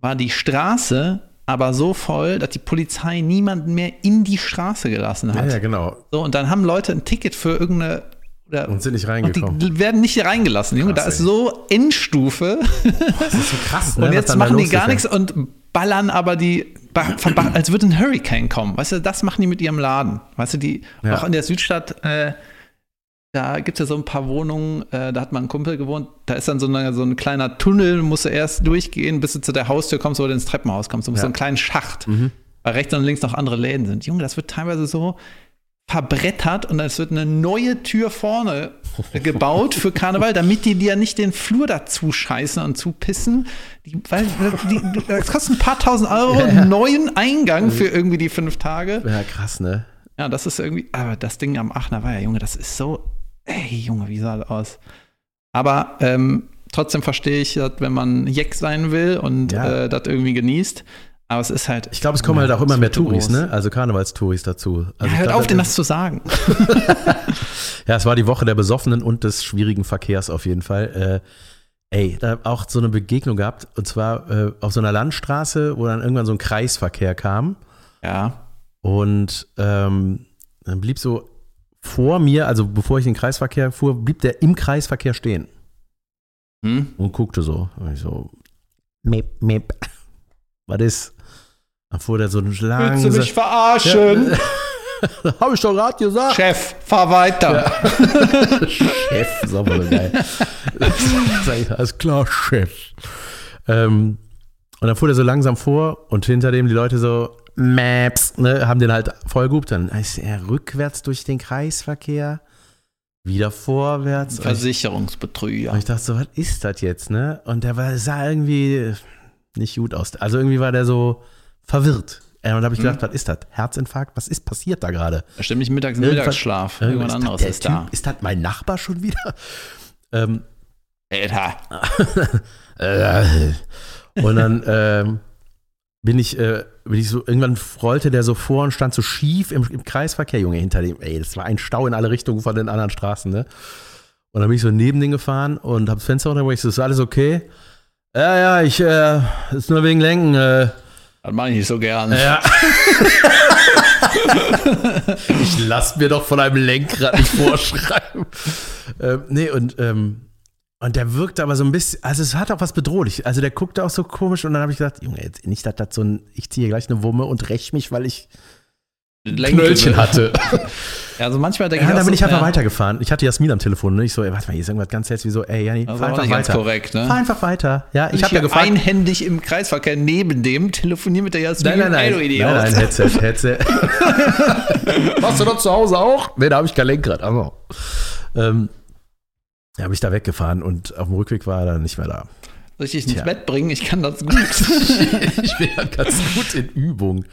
war die Straße aber so voll, dass die Polizei niemanden mehr in die Straße gelassen Ja, hat. ja, genau. So, und dann haben Leute ein Ticket für irgendeine. Oder, Und sind nicht reingekommen. die werden nicht reingelassen. Junge, da ist so Endstufe. Das ist so krass, ne? und jetzt machen die gar nichts und ballern aber die, als würde ein Hurricane kommen. Weißt du, das machen die mit ihrem Laden. Weißt du, die, Ja. auch in der Südstadt, äh, da gibt es ja so ein paar Wohnungen, äh, da hat mal ein Kumpel gewohnt, da ist dann so, eine, so ein kleiner Tunnel, musst du erst durchgehen, bis du zu der Haustür kommst oder ins Treppenhaus kommst. Du musst Ja. so einen kleinen Schacht, weil rechts und links noch andere Läden sind. Junge, das wird teilweise so verbrettert und es wird eine neue Tür vorne gebaut für Karneval, damit die dir nicht den Flur dazu scheißen und zupissen. Die, weil die, das kostet ein paar tausend Euro, einen neuen Eingang für irgendwie die fünf Tage. Ja, krass, ne? Ja, das ist irgendwie, aber das Ding am Aachener Weiher, Junge, das ist so, ey, Junge, wie sah das aus? Aber ähm, trotzdem verstehe ich, dass wenn man Jeck sein will und Ja. äh, das irgendwie genießt. Aber es ist halt. Ich glaube, es kommen halt auch immer mehr Touris, groß. ne? Also Karnevalstouris dazu. Also Ja, hört glaub, auf, denen das zu sagen. Ja, es war die Woche der Besoffenen und des schwierigen Verkehrs auf jeden Fall. Äh, ey, da auch so eine Begegnung gehabt und zwar äh, auf so einer Landstraße, wo dann irgendwann so ein Kreisverkehr kam Ja. und ähm, dann blieb so vor mir, also bevor ich in den Kreisverkehr fuhr, blieb der im Kreisverkehr stehen Hm? und guckte so. Und ich so, mep, mep. Was ist? Dann fuhr der so langsam. verarschen? Hab ich doch gerade gesagt. Chef, fahr weiter. Chef, ist so geil. Alles klar, Chef. Ähm, und dann fuhr der so langsam vor und hinter dem die Leute so, Maps, ne, haben den halt voll gehupt. Dann ist er rückwärts durch den Kreisverkehr, wieder vorwärts. Versicherungsbetrüger. und ich dachte so, was ist das jetzt, ne? Und der war, sah irgendwie nicht gut aus. Also irgendwie war der so verwirrt. Und dann habe ich gedacht, was ist das? Herzinfarkt? Was ist passiert da gerade? Bestimmt nicht mittags im Irgendwas- Mittagsschlaf. Irgendwas anderes der ist typ, da. Ist das mein Nachbar schon wieder? Ähm, Alter. Äh, und dann ähm, bin ich, äh, bin ich so, irgendwann rollte der so vor und stand so schief im, im Kreisverkehr, Junge, hinter dem, ey, das war ein Stau in alle Richtungen von den anderen Straßen, ne? Und dann bin ich so neben den gefahren und hab das Fenster runter, ich so, ist alles okay? Ja, ja, ich, äh, ist nur wegen Lenken, äh, Das mache ich nicht so gern. ja. ich lass mir doch von einem Lenkrad nicht vorschreiben. ähm, nee, und, ähm, und der wirkte aber so ein bisschen, also es hat auch was bedrohlich. Also der guckte auch so komisch und dann habe ich gesagt, Junge, jetzt nicht, dass das so ein, ich ziehe gleich eine Wumme und räche mich, weil ich Knöllchen hatte. Ja, also manchmal denke Ja, ich auch dann bin so, ich einfach ja, weitergefahren. Ich hatte Jasmin am Telefon, ne? Ich so, ey, warte mal, hier ist irgendwas ganz seltsam. Wie so, ey, Jani, Das fahr einfach weiter. korrekt, ne? Fahr einfach weiter. Ja, ich Ich habe ja gefragt. einhändig im Kreisverkehr neben dem telefoniere mit der Jasmin. Nein, nein, nein. Idiot. Nein, nein, Headset, Headset. Machst du doch zu Hause auch? Nee, da habe ich kein Lenkrad. Also. Ähm, ja, habe ich da weggefahren und auf dem Rückweg war er dann nicht mehr da. Soll ich dich ins Tja. Bett bringen? Ich kann das gut. ich bin ja ganz gut in Übung.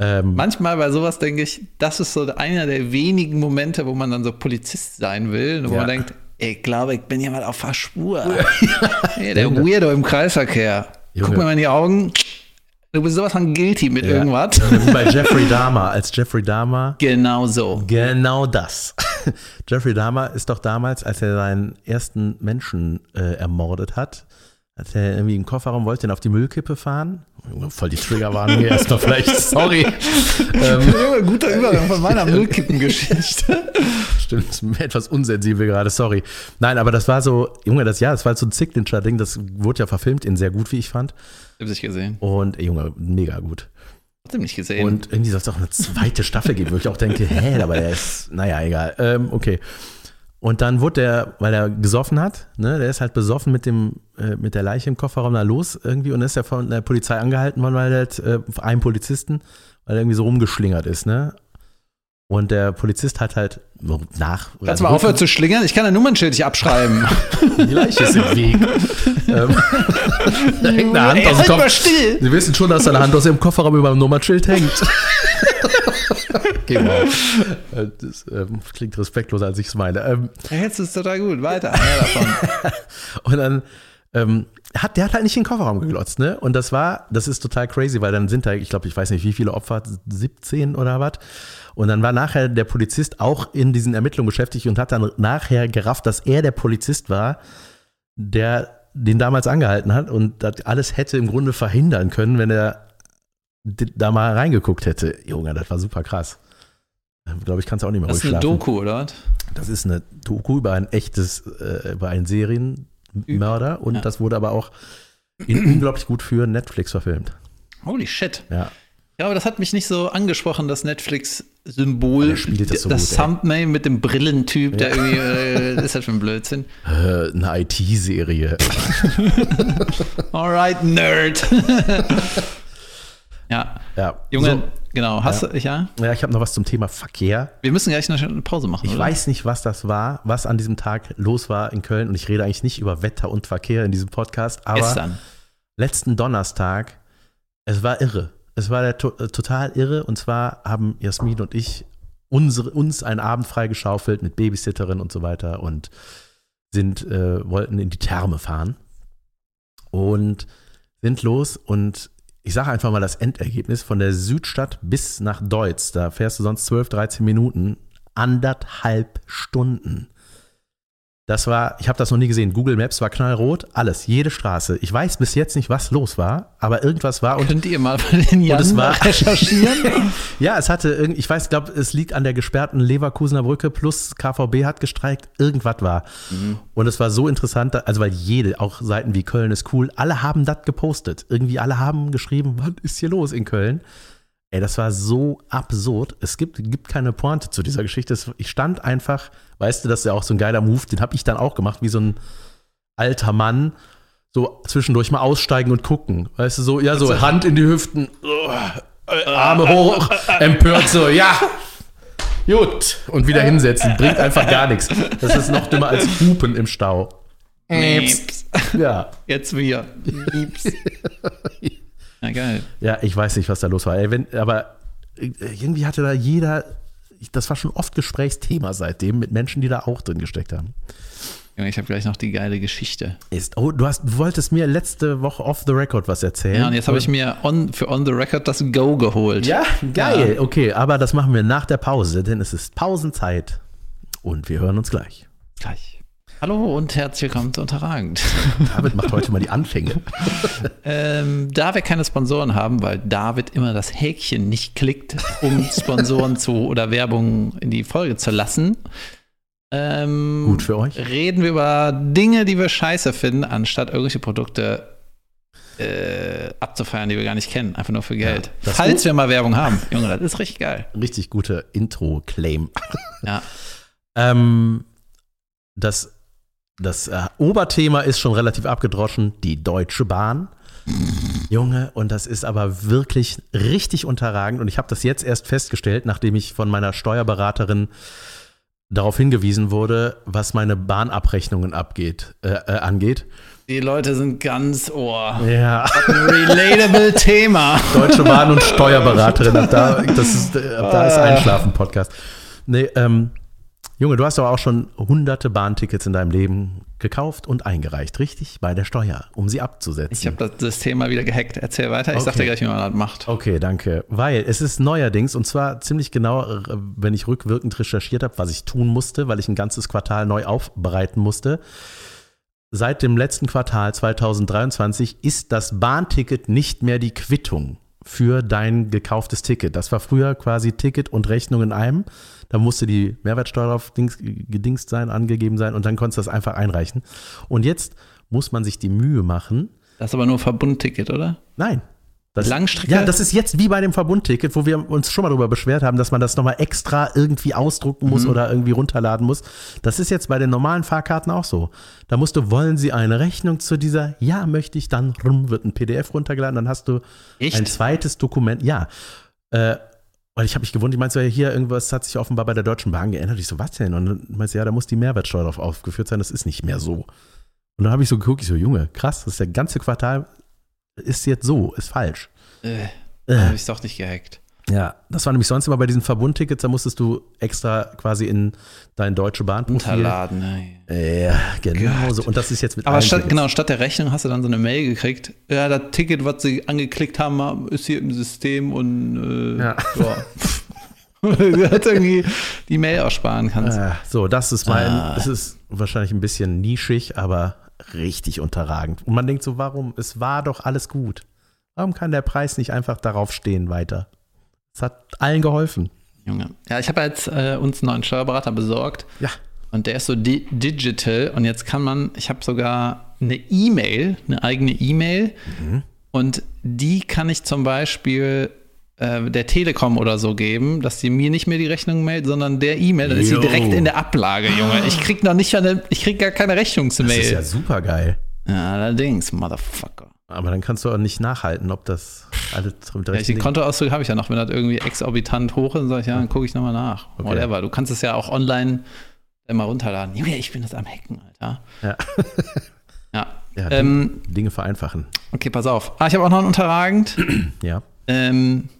Ähm, Manchmal bei sowas denke ich, das ist so einer der wenigen Momente, wo man dann so Polizist sein will, wo Ja. man denkt, ich glaube, ich bin jemand auf der Spur. der Weirdo im Kreisverkehr. Guck Junge. mir mal in die Augen. Du bist sowas von guilty mit Ja. irgendwas. bei Jeffrey Dahmer, als Jeffrey Dahmer Genau so. Genau das. Jeffrey Dahmer ist doch damals, als er seinen ersten Menschen äh, ermordet hat, hat er irgendwie im Kofferraum, wollte den auf die Müllkippe fahren. Junge, Voll die Triggerwarnung hier erstmal vielleicht, sorry. ähm, Junge, guter Übergang von meiner Müllkippengeschichte. stimmt, ist mir etwas unsensibel gerade, sorry. Nein, aber das war so, Junge, das ja, das war so ein Signature-Ding, das wurde ja verfilmt in sehr gut, wie ich fand. Ich hab's nicht gesehen. Und Junge, mega gut. Trotzdem nicht gesehen. Und irgendwie soll es auch eine zweite Staffel geben, wo ich auch denke, hä, aber der ist, naja, egal. Ähm, okay. Und dann wurde der, weil er gesoffen hat, ne, der ist halt besoffen mit dem, äh, mit der Leiche im Kofferraum da los irgendwie und ist ja von der Polizei angehalten worden, weil er halt, äh, einem Polizisten, weil er irgendwie so rumgeschlingert ist, ne? Und der Polizist hat halt nach. Kannst du mal aufhören zu schlingern? Ich kann ein Nummernschild nicht abschreiben. Die Leiche ist im Weg. ähm, da hängt eine Hand Ey, aus dem halt Kopf. Sie wissen schon, dass seine Hand aus dem Kofferraum über dem Nummernschild hängt. genau. Das ähm, klingt respektloser, als ich es meine. Ähm, Jetzt ist total gut. Weiter. Und dann ähm, hat der hat halt nicht in den Kofferraum geglotzt, ne? Und das war, das ist total crazy, weil dann sind da, ich glaube, ich weiß nicht, wie viele Opfer, 17 oder was. Und dann war nachher der Polizist auch in diesen Ermittlungen beschäftigt und hat dann nachher gerafft, dass er der Polizist war, der den damals angehalten hat und das alles hätte im Grunde verhindern können, wenn er da mal reingeguckt hätte. Junge, das war super krass. Glaube ich, kannst du auch nicht mehr Das ist eine schlafen. Doku, oder was? Das ist eine Doku über ein echtes, äh, über einen Serienmörder und Ja. das wurde aber auch unglaublich gut für Netflix verfilmt. Holy shit. Ja. Ja, aber das hat mich nicht so angesprochen, das Netflix-Symbol. Spielt das so ey. Thumbnail mit dem Brillentyp, der irgendwie, äh, das ist halt für ein Blödsinn. Äh, eine IT-Serie. Alright, Nerd. ja, Ja. Junge, genau. Hast Ja. du, ja? So, ja, ich habe noch was zum Thema Verkehr. Wir müssen gleich eine Pause machen. Ich oder? weiß nicht, was das war, was an diesem Tag los war in Köln und ich rede eigentlich nicht über Wetter und Verkehr in diesem Podcast, aber Gestern. letzten Donnerstag, es war irre. Es war der, äh, total irre und zwar haben Jasmin und ich unsere, uns einen Abend freigeschaufelt mit Babysitterin und so weiter und sind, äh, wollten in die Therme fahren und sind los und ich sage einfach mal das Endergebnis von der Südstadt bis nach Deutz. Da fährst du sonst 12, 13 Minuten. Anderthalb Stunden. Das war, ich habe das noch nie gesehen. Google Maps war knallrot, alles, jede Straße. Ich weiß bis jetzt nicht, was los war, aber irgendwas war. Und, Könnt ihr mal bei den Jan es war- recherchieren? ja, es hatte irgendwie, ich weiß, glaube, es liegt an der gesperrten Leverkusener Brücke plus KVB hat gestreikt, irgendwas war. Und es war so interessant, also weil jede, auch Seiten wie Köln ist cool, alle haben das gepostet. Irgendwie alle haben geschrieben, was ist hier los in Köln? Ey, das war so absurd. Es gibt, gibt keine Pointe zu dieser Geschichte. Es- Ich stand einfach, weißt du, das ist ja auch so ein geiler Move, den habe ich dann auch gemacht, wie so ein alter Mann. So zwischendurch mal aussteigen und gucken. Weißt du, so, ja, so Hand in die Hüften, äh, Arme hoch, empört so, ja. Gut. Und wieder hinsetzen. Bringt einfach gar nichts. Das ist noch dümmer als Hupen im Stau. Nieps. Ja. Jetzt wir. Nieps. Ja, geil. Ja, ich weiß nicht, was da los war. Ey, wenn, aber irgendwie hatte da jeder, das war schon oft Gesprächsthema seitdem mit Menschen, die da auch drin gesteckt haben. Ich habe gleich noch die geile Geschichte. Ist, oh, du, hast, du wolltest mir letzte Woche off the record was erzählen. Ja, und jetzt habe ich mir on, für On the Record das Go geholt. Ja, geil. Okay, aber das machen wir nach der Pause, denn es ist Pausenzeit. Und wir hören uns gleich. Gleich. Hallo und herzlich willkommen zu Unterragend. David macht heute mal die Anfänge. ähm, da wir keine Sponsoren haben, weil David immer das Häkchen nicht klickt, um Sponsoren zu oder Werbung in die Folge zu lassen, ähm, Gut für euch. reden wir über Dinge, die wir scheiße finden, anstatt irgendwelche Produkte äh, abzufeiern, die wir gar nicht kennen, einfach nur für Geld. das Falls gut. wir mal Werbung haben. Junge, das ist richtig geil. Richtig gute Intro-Claim. Ja. Ähm, das das äh, Oberthema ist schon relativ abgedroschen, die Deutsche Bahn. Junge, und das ist aber wirklich richtig unterragend. Und ich habe das jetzt erst festgestellt, nachdem ich von meiner Steuerberaterin darauf hingewiesen wurde, was meine Bahnabrechnungen abgeht, äh, äh, angeht. Die Leute sind ganz, oh, Ja, ein relatable Thema. Deutsche Bahn und Steuerberaterin. Ab da, das ist, äh, ab da ist Einschlafen-Podcast. Nee, ähm, Junge, du hast aber auch schon hunderte Bahntickets in deinem Leben gekauft und eingereicht, richtig? Bei der Steuer, um sie abzusetzen. Ich habe das, das Thema wieder gehackt. Erzähl weiter. Ich sag Okay. dir gleich, wie man das macht. Okay, danke. Weil es ist neuerdings, und zwar ziemlich genau, äh, wenn ich rückwirkend recherchiert habe, was ich tun musste, weil ich ein ganzes Quartal neu aufbereiten musste. Seit dem letzten Quartal 2023 ist das Bahnticket nicht mehr die Quittung für dein gekauftes Ticket. Das war früher quasi Ticket und Rechnung in einem. Da musste die Mehrwertsteuer auf Dings, gedingst sein, angegeben sein und dann konntest du das einfach einreichen. Und jetzt muss man sich die Mühe machen, Das ist aber nur Verbundticket, oder? Nein. Das, Langstrecke? Ja, das ist jetzt wie bei dem Verbundticket, wo wir uns schon mal darüber beschwert haben, dass man das nochmal extra irgendwie ausdrucken muss oder irgendwie runterladen muss. Das ist jetzt bei den normalen Fahrkarten auch so. Da musst du, wollen Sie eine Rechnung zu dieser? Ja, möchte ich dann, rum, wird ein PDF runtergeladen, dann hast du Echt? ein zweites Dokument. Ja. Äh, weil ich habe mich gewundert, ich meinte so, ja, hier irgendwas hat sich offenbar bei der Deutschen Bahn geändert. Ich so, was denn? Und dann meinte sie, ja, da muss die Mehrwertsteuer drauf aufgeführt sein, das ist nicht mehr so. Und dann habe ich so geguckt, ich so, Junge, krass, das ist der ganze Quartal ist jetzt so, ist falsch. Äh, Äh. habe ich doch nicht gehackt. Ja, das war nämlich sonst immer bei diesen Verbundtickets, da musstest du extra quasi in dein Deutsche Bahnprofil. Unterladen. ne. Ja, genau Gott. so. Und das ist jetzt mit Aber statt, Tickets. genau, statt der Rechnung hast du dann so eine Mail gekriegt. Ja, das Ticket, was sie angeklickt haben, ist hier im System und äh, Ja. ja. irgendwie die Mail aussparen kannst. Ah, so, das ist mein, Ah. es ist wahrscheinlich ein bisschen nischig, aber richtig unterragend. Und man denkt so, warum? Es war doch alles gut. Warum kann der Preis nicht einfach darauf stehen weiter? Es hat allen geholfen. Junge. Ja, ich habe jetzt äh, uns einen neuen Steuerberater besorgt. Ja. Und der ist so di digital und jetzt kann man, ich habe sogar eine E-Mail, eine eigene E-Mail und die kann ich zum Beispiel äh, der Telekom oder so geben, dass die mir nicht mehr die Rechnung meldet, sondern der E-Mail, dann ist sie direkt in der Ablage, Junge. Ich krieg noch nicht, eine, ich krieg gar keine Das ist ja Rechnungsmail. super geil. Ja, allerdings, Motherfucker. Aber dann kannst du auch nicht nachhalten, ob das alles mit Ja, ich, den Kontoauszug habe ich ja noch, wenn das irgendwie exorbitant hoch ist, dann sage ich, ja, dann gucke ich nochmal nach. Okay. Whatever. Du kannst es ja auch online immer runterladen. Junge, ich bin das am Hacken, Alter. Ja. Ja. Ja, Ähm, Dinge vereinfachen. okay, pass auf. Ah, ich habe auch noch einen unterragend. Ja. ähm,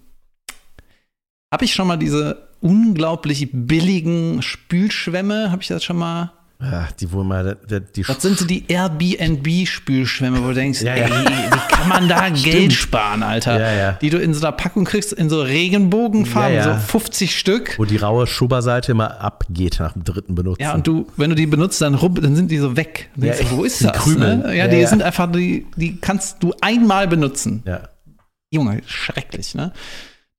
habe ich schon mal diese unglaublich billigen Spülschwämme, habe ich das schon mal Ja, die, wo mal, die, die Das sind so die Airbnb-Spülschwämme, wo du denkst, Ja, ja. ey, wie kann man da Geld sparen, Alter? Ja, ja. Die du in so einer Packung kriegst, in so Regenbogenfarben, so 50 Stück. wo die raue Schubberseite immer abgeht nach dem dritten Benutzen. Ja, und du, wenn du die benutzt, dann, rubb, dann sind die so weg. Du denkst Ja, so, wo ist die das? Krümel. Ne? Ja, die sind einfach, die, die kannst du einmal benutzen. ja. Junge, schrecklich, ne?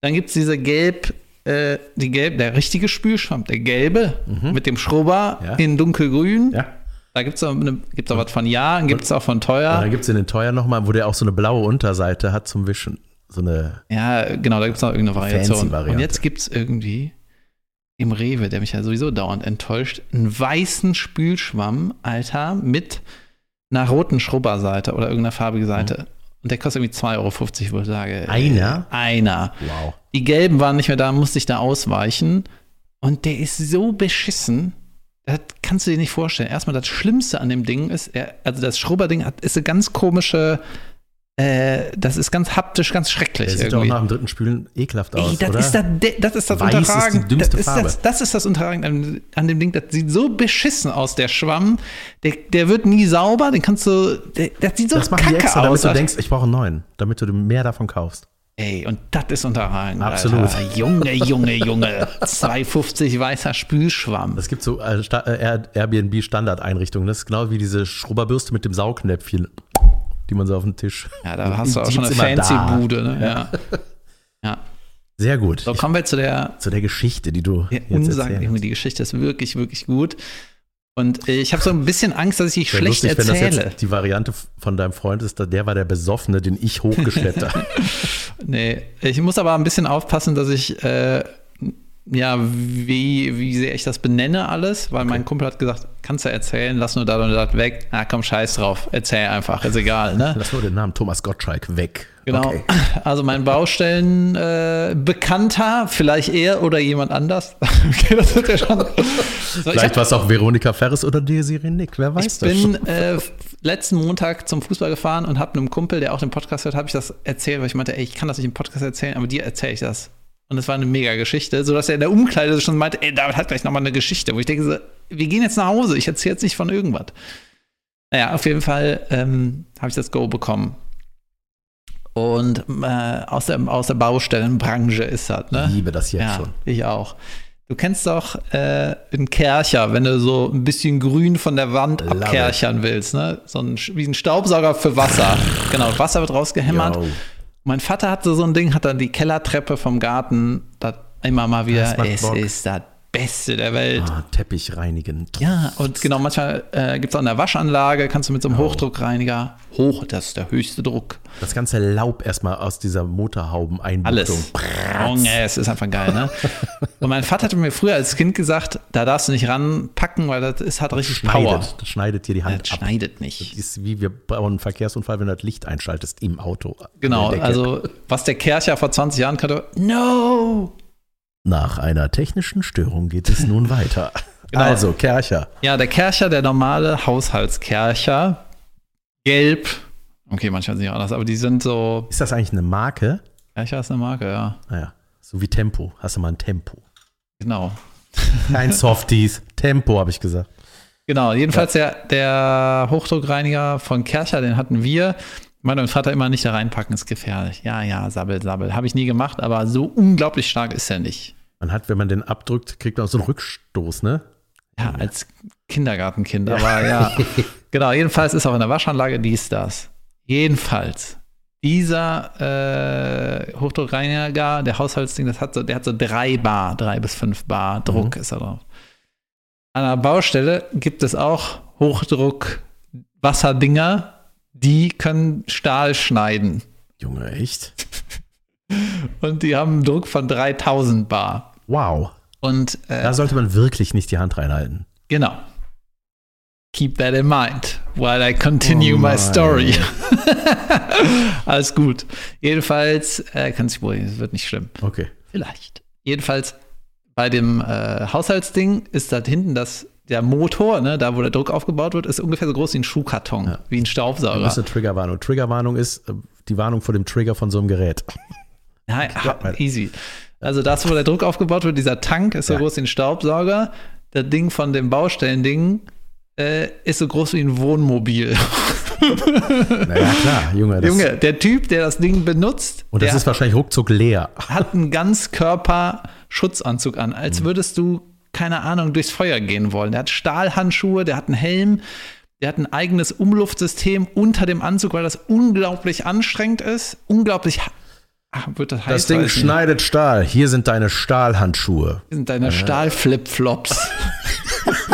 Dann gibt es diese gelb, äh, die gelb, der richtige Spülschwamm, der gelbe mit dem Schrubber Mhm. Ja. in dunkelgrün. ja. Da gibt es eine- gibt's auch was von ja, gibt es auch von teuer. dann gibt es in den teuer nochmal, wo der auch so eine blaue Unterseite hat zum Wischen. So eine, Ja, genau, da gibt es noch irgendeine Variation. Und jetzt gibt es irgendwie im Rewe, der mich ja sowieso dauernd enttäuscht, einen weißen Spülschwamm, Alter, mit einer roten Schrubberseite oder irgendeiner farbigen Seite. Und der kostet irgendwie 2,50 Euro, wo ich sage. äh, Einer? Einer. wow. Die gelben waren nicht mehr da, musste ich da ausweichen. Und der ist so beschissen. Das kannst du dir nicht vorstellen. Erstmal das Schlimmste an dem Ding ist, er, also das Schrubberding hat, ist eine ganz komische, äh, das ist ganz haptisch, ganz schrecklich. Der sieht auch irgendwie. nach dem dritten Spülen ekelhaft aus, Ey, das oder? ist das, das ist das Weiß ist die Unterragen. dümmste das, ist Farbe. das, das ist das Unterragen an, an dem Ding. Das sieht so beschissen aus, der Schwamm. Der, der wird nie sauber, den kannst du. Der, das sieht so das kacke extra, aus. damit du denkst, ich brauche einen neuen, damit du mehr davon kaufst. Ey, und das ist Unterragen. Absolut. Alter. Junge, Junge, Junge. 2,50 weißer Spülschwamm. Es gibt so äh, äh, Air- Airbnb-Standardeinrichtungen. Das ist genau wie diese Schrubberbürste mit dem Saugnäpfchen, die man so auf den Tisch. Ja, da hast du auch schon eine gibt's immer fancy da. Bude. Ne? Ja. ja. Sehr gut. So, kommen wir zu der Zu der Geschichte, die du Ja, Die Geschichte ist wirklich, wirklich gut. Und äh, ich habe so ein bisschen Angst, dass ich Wäre schlecht lustig, wenn das erzähle. jetzt die Variante von deinem Freund ist, der war der Besoffene, den ich hochgeschleppt habe. Nee, ich muss aber ein bisschen aufpassen, dass ich, äh, ja, wie, wie sehr ich das benenne alles, weil mein Kumpel hat gesagt, kannst du erzählen, lass nur da und das weg. Na komm, scheiß drauf, erzähl einfach, ist egal, ne? Lass nur den Namen Thomas Gottschalk weg. Genau. Okay. Also mein Baustellen äh, Bekannter, vielleicht er oder jemand anders. okay, das wird ja schon. So, ich Vielleicht war es auch Veronika Ferres oder Desiree Nick, wer weiß Ich das bin schon. äh, letzten Montag zum Fußball gefahren und habe einem Kumpel, der auch den Podcast hört, habe ich das erzählt, weil ich meinte, ey, ich kann das nicht im Podcast erzählen, aber dir erzähle ich das. Und es war eine mega Geschichte, sodass er in der Umkleide schon meinte, ey, David hat gleich nochmal eine Geschichte, wo ich denke, so, wir gehen jetzt nach Hause, ich erzähle jetzt nicht von irgendwas. Naja, auf jeden Fall ähm, habe ich das Go bekommen. Und äh, aus, der, aus der Baustellenbranche ist das, ne? Ich liebe das jetzt ja, schon. ich auch. Du kennst doch äh, einen Kercher, wenn du so ein bisschen grün von der Wand Love it. abkerchern willst, ne? So ein, wie ein Staubsauger für Wasser. Genau, Wasser wird rausgehämmert. Yo. Mein Vater hatte so ein Ding, hat dann die Kellertreppe vom Garten, das immer mal wieder, es Bock. ist das Beste der Welt. Ah, Teppich reinigen. Ja, und genau, manchmal äh, gibt es auch in der Waschanlage, kannst du mit so einem Hochdruckreiniger, hoch, das ist der höchste Druck. Das ganze Laub erstmal aus dieser Motorhauben-Einbuchtung. Alles. Junge, es ist einfach geil, ne? Und mein Vater hatte mir früher als Kind gesagt, da darfst du nicht ranpacken, weil das ist, hat richtig Power. Schneidet, das schneidet dir die Hand Das ab. schneidet nicht. Das ist wie wir bauen einen Verkehrsunfall, wenn du das Licht einschaltest im Auto. Genau, also was der Kercher vor 20 Jahren kannte, no! Nach einer technischen Störung geht es nun weiter. Genau. Also, Kercher. Ja, der Kercher, der normale Haushaltskercher, gelb. Okay, manchmal sind die auch anders, aber die sind so. Ist das eigentlich eine Marke? Kercher ist eine Marke, ja. Naja, so wie Tempo. Hast du mal ein Tempo? Genau. Kein Softies. Tempo, habe ich gesagt. Genau, jedenfalls der, der Hochdruckreiniger von Kercher, den hatten wir. Mein Vater immer nicht da reinpacken, ist gefährlich. Ja, ja, sabbel, sabbel. Habe ich nie gemacht, aber so unglaublich stark ist er nicht. Man hat, wenn man den abdrückt, kriegt man auch so einen Rückstoß, ne? Ja, als Kindergartenkind, aber ja. genau, jedenfalls ist auch in der Waschanlage dies, das. Jedenfalls, dieser äh, Hochdruckreiniger, der Haushaltsding, das hat so, der hat so drei Bar, drei bis fünf Bar Druck ist da drauf. An der Baustelle gibt es auch Hochdruck-Wasserdinger, die können Stahl schneiden. Junge, echt? Und die haben einen Druck von 3000 Bar. Wow. Und äh, Da sollte man wirklich nicht die Hand reinhalten. Genau. Keep that in mind while I continue Oh my story. Alles gut. Jedenfalls, äh, kann sich beruhigen, es wird nicht schlimm. Okay. Vielleicht. Jedenfalls bei dem äh, Haushaltsding ist da hinten das, der Motor, ne, da wo der Druck aufgebaut wird, ist ungefähr so groß wie ein Schuhkarton, Ja. wie ein Das Staubsauger. ist eine Triggerwarnung. Triggerwarnung ist äh, die Warnung vor dem Trigger von so einem Gerät. Ja, mir. easy. Also das, wo der Druck aufgebaut wird, dieser Tank ist so Ja. groß wie ein Staubsauger. Das Ding von dem Baustellending äh, ist so groß wie ein Wohnmobil. Naja, klar, Junge. Das, Junge, der Typ, der das Ding benutzt, und das ist wahrscheinlich ruckzuck leer. hat einen Ganzkörper-Schutzanzug an, als Mhm. würdest du, keine Ahnung, durchs Feuer gehen wollen. Der hat Stahlhandschuhe, der hat einen Helm, der hat ein eigenes Umluftsystem unter dem Anzug, weil das unglaublich anstrengend ist. Unglaublich. Ach, wird das? Das Ding ich nicht. schneidet Stahl. Hier sind deine Stahlhandschuhe. Das sind deine Stahlflipflops.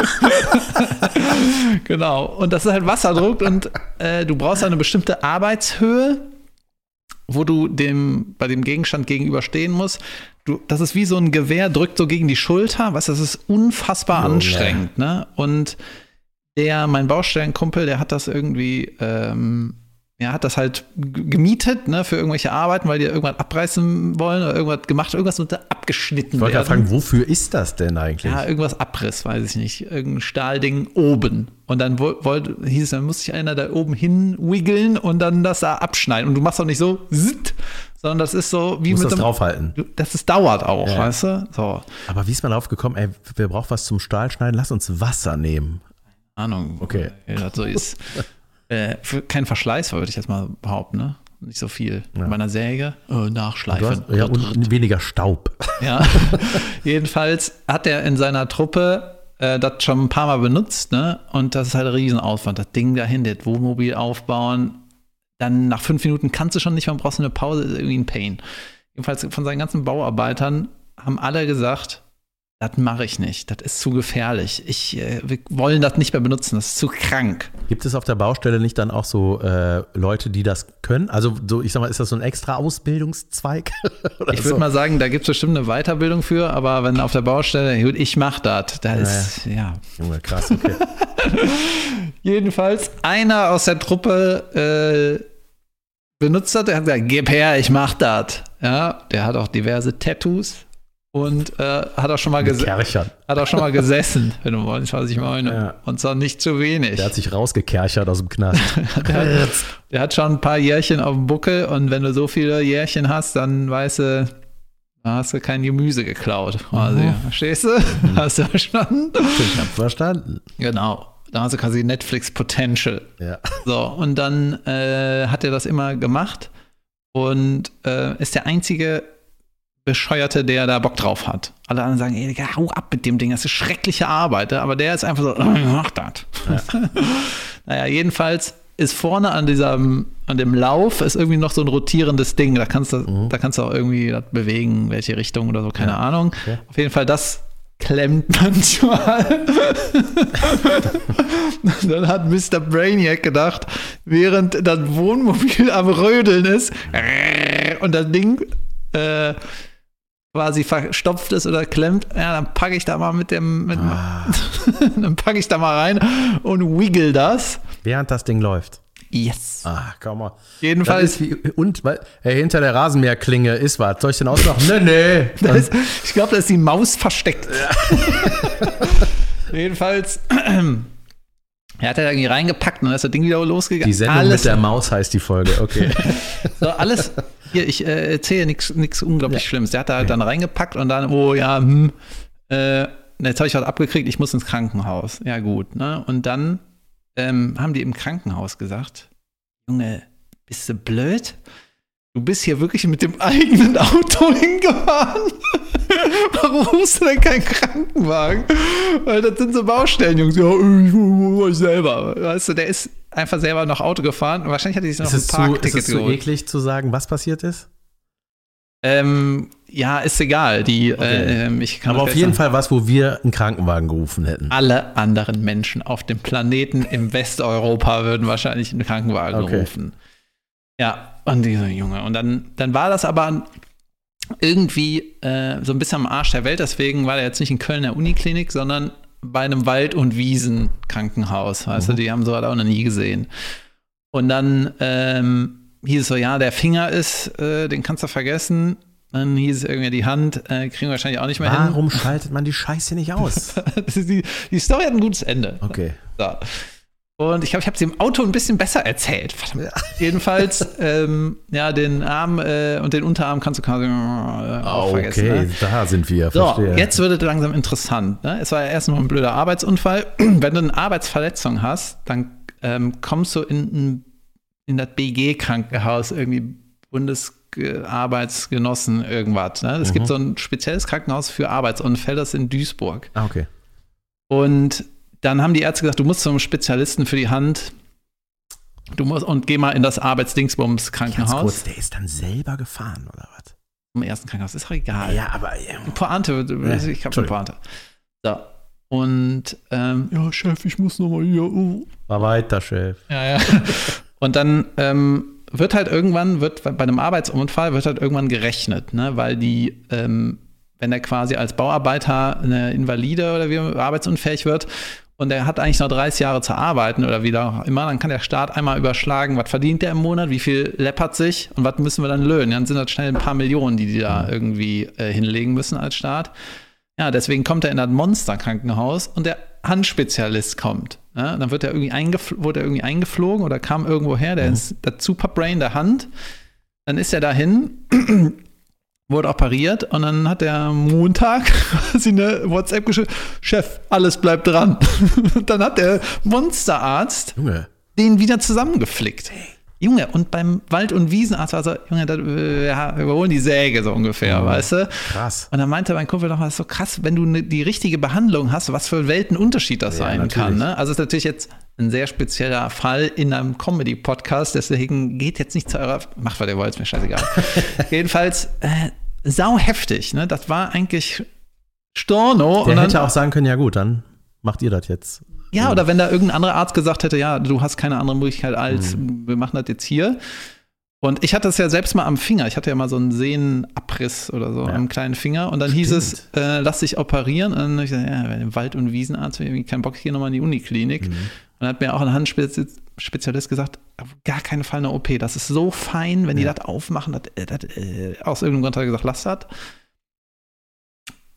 genau. Und das ist halt Wasserdruck und äh, du brauchst eine bestimmte Arbeitshöhe, wo du dem, bei dem Gegenstand gegenüberstehen musst. Du, das ist wie so ein Gewehr, drückt so gegen die Schulter. Weißt du, das ist unfassbar Junge. anstrengend. Ne? Und der, mein Baustellenkumpel, der hat das irgendwie, ähm, ja, hat das halt gemietet, ne, für irgendwelche Arbeiten, weil die irgendwas abreißen wollen oder irgendwas gemacht, irgendwas musste abgeschnitten Ich wollte werden. ja fragen, wofür ist das denn eigentlich? Ja, irgendwas Abriss, weiß ich nicht. Irgendein Stahlding oben. Und dann woll- wollte, hieß es, dann muss sich einer da oben hin wiggeln und dann das da abschneiden. Und du machst doch nicht so, zitt, sondern das ist so wie Muss mit das einem, draufhalten. Das ist, dauert auch, Ja. weißt du? So, Aber wie ist man drauf gekommen, ey, wer braucht was zum Stahlschneiden? Lass uns Wasser nehmen. Ahnung. Okay. Wie das so ist. äh, kein Verschleiß, würde ich jetzt mal behaupten, ne? Nicht so viel. Ja. Bei einer Säge, äh, nachschleifen. hast, ja, und weniger Staub. Ja, jedenfalls hat er in seiner Truppe äh, das schon ein paar Mal benutzt, ne? Und das ist halt ein Riesenaufwand. Das Ding dahin, das Wohnmobil aufbauen, dann nach fünf Minuten kannst du schon nicht mehr, brauchst du eine Pause, ist irgendwie ein Pain. Jedenfalls von seinen ganzen Bauarbeitern haben alle gesagt, das mache ich nicht, das ist zu gefährlich. Ich, äh, wir wollen das nicht mehr benutzen, das ist zu krank. Gibt es auf der Baustelle nicht dann auch so äh, Leute, die das können? Also, so, ich sag mal, ist das so ein extra Ausbildungszweig? Oder Ich würde so? mal sagen, da gibt es bestimmt eine Weiterbildung für, aber wenn auf der Baustelle, gut, ich mache das, da ist, ja, Junge, krass, okay. Jedenfalls, einer aus der Truppe äh, benutzt hat, der hat gesagt, gib her, ich mach das. Ja, der hat auch diverse Tattoos und äh, hat, auch schon mal hat auch schon mal gesessen, wenn du weißt, was ich meine. Ja. Und zwar nicht zu wenig. Der hat sich rausgekerchert aus dem Knast. Der hat, der hat schon ein paar Jährchen auf dem Buckel und wenn du so viele Jährchen hast, dann weißt du, da hast du kein Gemüse geklaut. Quasi. Mhm. Verstehst du? Hast du verstanden? ich hab verstanden. Genau. Da hast du quasi Netflix Potential. Ja. So, und dann äh, hat er das immer gemacht und äh, ist der einzige Bescheuerte, der da Bock drauf hat. Alle anderen sagen, ey, hau ab mit dem Ding, das ist schreckliche Arbeit. Aber der ist einfach so, mach das. naja, jedenfalls ist vorne an diesem, an dem Lauf ist irgendwie noch so ein rotierendes Ding. Da kannst du, da kannst du auch irgendwie das bewegen, welche Richtung oder so, keine Ja. Ahnung. Okay. Auf jeden Fall, das klemmt manchmal. Dann hat Mr. Brainiac gedacht, während das Wohnmobil am Rödeln ist und das Ding äh, quasi verstopft ist oder klemmt, ja, dann packe ich da mal mit dem, mit, Ah. dann packe ich da mal rein und wiggle das. Während das Ding läuft. Yes. Ah, komm mal. Das Jedenfalls, wie, und, weil, hey, hinter der Rasenmäherklinge ist was. Soll ich den ausmachen? nee, nee. da ist, ich glaube, da ist die Maus versteckt. Jedenfalls, er hat er irgendwie reingepackt und dann ist das Ding wieder losgegangen. Die Sendung Alles mit der Maus heißt die Folge. Okay. So, alles, hier, ich äh, erzähle nichts unglaublich Schlimmes. Der hat da halt dann reingepackt und dann, oh ja, hm, äh, jetzt habe ich was abgekriegt, ich muss ins Krankenhaus. Ja, gut, ne? Und dann ähm, haben die im Krankenhaus gesagt, Junge, bist du blöd? Du bist hier wirklich mit dem eigenen Auto hingefahren? Warum rufst du denn keinen Krankenwagen? Weil das sind so Baustellen, Jungs. Ja, ich war selber. Weißt du, der ist einfach selber noch Auto gefahren. Wahrscheinlich hat er sich noch ein es zu, ist Parkticket es zu geholt. eklig zu sagen, was passiert ist? Ähm, ja, ist egal. Die, Okay. äh, ich kann Aber auf jeden sagen. Fall was, wo wir einen Krankenwagen gerufen hätten. Alle anderen Menschen auf dem Planeten im Westeuropa würden wahrscheinlich einen Krankenwagen Okay. rufen. Ja, und dieser Junge. Und dann, dann war das aber irgendwie äh, so ein bisschen am Arsch der Welt. Deswegen war er jetzt nicht in Köln der Uniklinik, sondern bei einem Wald- und Wiesen-Krankenhaus. Weißt du, die haben sowas auch noch nie gesehen. Und dann ähm, hieß es so, ja, der Finger ist, äh, den kannst du vergessen. Dann hieß es irgendwie die Hand, äh, kriegen wir wahrscheinlich auch nicht mehr hin. Warum schaltet man die Scheiße nicht aus? Die, die Story hat ein gutes Ende. Okay. So. Und ich glaube, ich habe es im Auto ein bisschen besser erzählt. Verdammt. Jedenfalls, ähm, ja, den Arm äh, und den Unterarm kannst du quasi äh, auch vergessen. okay, Ne? da sind wir. So, verstehe. jetzt wird es langsam interessant. Ne? Es war ja erst nur ein blöder Arbeitsunfall. Wenn du eine Arbeitsverletzung hast, dann ähm, kommst du in, in das BG-Krankenhaus, irgendwie Bundesarbeitsgenossen, irgendwas. Ne? Es gibt so ein spezielles Krankenhaus für Arbeitsunfälle, das ist in Duisburg. Ah, okay. Und dann haben die Ärzte gesagt, du musst zum Spezialisten für die Hand. Du musst und geh mal in das Arbeitsdingsbums Ganz Krankenhaus. kurz, der ist dann selber gefahren, oder was? Im ersten Krankenhaus ist doch egal. Ja, aber ja. Pointe, ich habe eine. Pointe. So. Und ähm, ja, Chef, ich muss nochmal hier. Uh. war weiter, Chef. Ja, ja. Und dann ähm, wird halt irgendwann, wird bei einem Arbeitsunfall wird halt irgendwann gerechnet, ne? Weil die, ähm, wenn er quasi als Bauarbeiter eine Invalide oder wie arbeitsunfähig wird und er hat eigentlich noch 30 Jahre zu arbeiten oder wie auch immer, dann kann der Staat einmal überschlagen, was verdient der im Monat, wie viel läppert sich und was müssen wir dann löhnen. Dann sind das schnell ein paar Millionen, die die da irgendwie äh, hinlegen müssen als Staat. Ja, deswegen kommt er in das Monsterkrankenhaus und der Handspezialist kommt. Ja, dann wird er irgendwie wurde er irgendwie eingeflogen oder kam irgendwo her, der ist das Superbrain der Hand. Dann ist er dahin, wurde operiert und dann hat er am Montag quasi eine WhatsApp geschrieben, Chef, alles bleibt dran. Dann hat der Monsterarzt Junge. den wieder zusammengeflickt. Junge, und beim Wald- und Wiesenarzt war so, Junge, da, äh, wir überholen die Säge so ungefähr, weißt du? Krass. Und dann meinte mein Kumpel noch, das ist so krass, wenn du ne, die richtige Behandlung hast, was für ein Weltenunterschied das Ja, sein natürlich. kann. Ne? Also es ist natürlich jetzt ein sehr spezieller Fall in einem Comedy-Podcast, deswegen geht jetzt nicht zu eurer, macht was ihr wollt, ist mir scheißegal. Jedenfalls äh, sau heftig, ne? Das war eigentlich Storno. Der und dann, hätte auch sagen können, ja gut, dann macht ihr das jetzt. Ja, oder wenn da irgendein anderer Arzt gesagt hätte, ja, du hast keine andere Möglichkeit als, wir machen das jetzt hier. Und ich hatte das ja selbst mal am Finger. Ich hatte ja mal so einen Sehnenabriss oder so Ja. am kleinen Finger. Und dann hieß Stimmt. es, äh, lass dich operieren. Und dann habe ich gesagt, ja, Wald- und Wiesenarzt, ich irgendwie keinen Bock, hier nochmal in die Uniklinik. Und dann hat mir auch ein Handspezialist gesagt, auf gar keinen Fall eine OP. Das ist so fein, wenn die das aufmachen. Das, äh, das, äh, aus irgendeinem Grund hat er gesagt, lass das.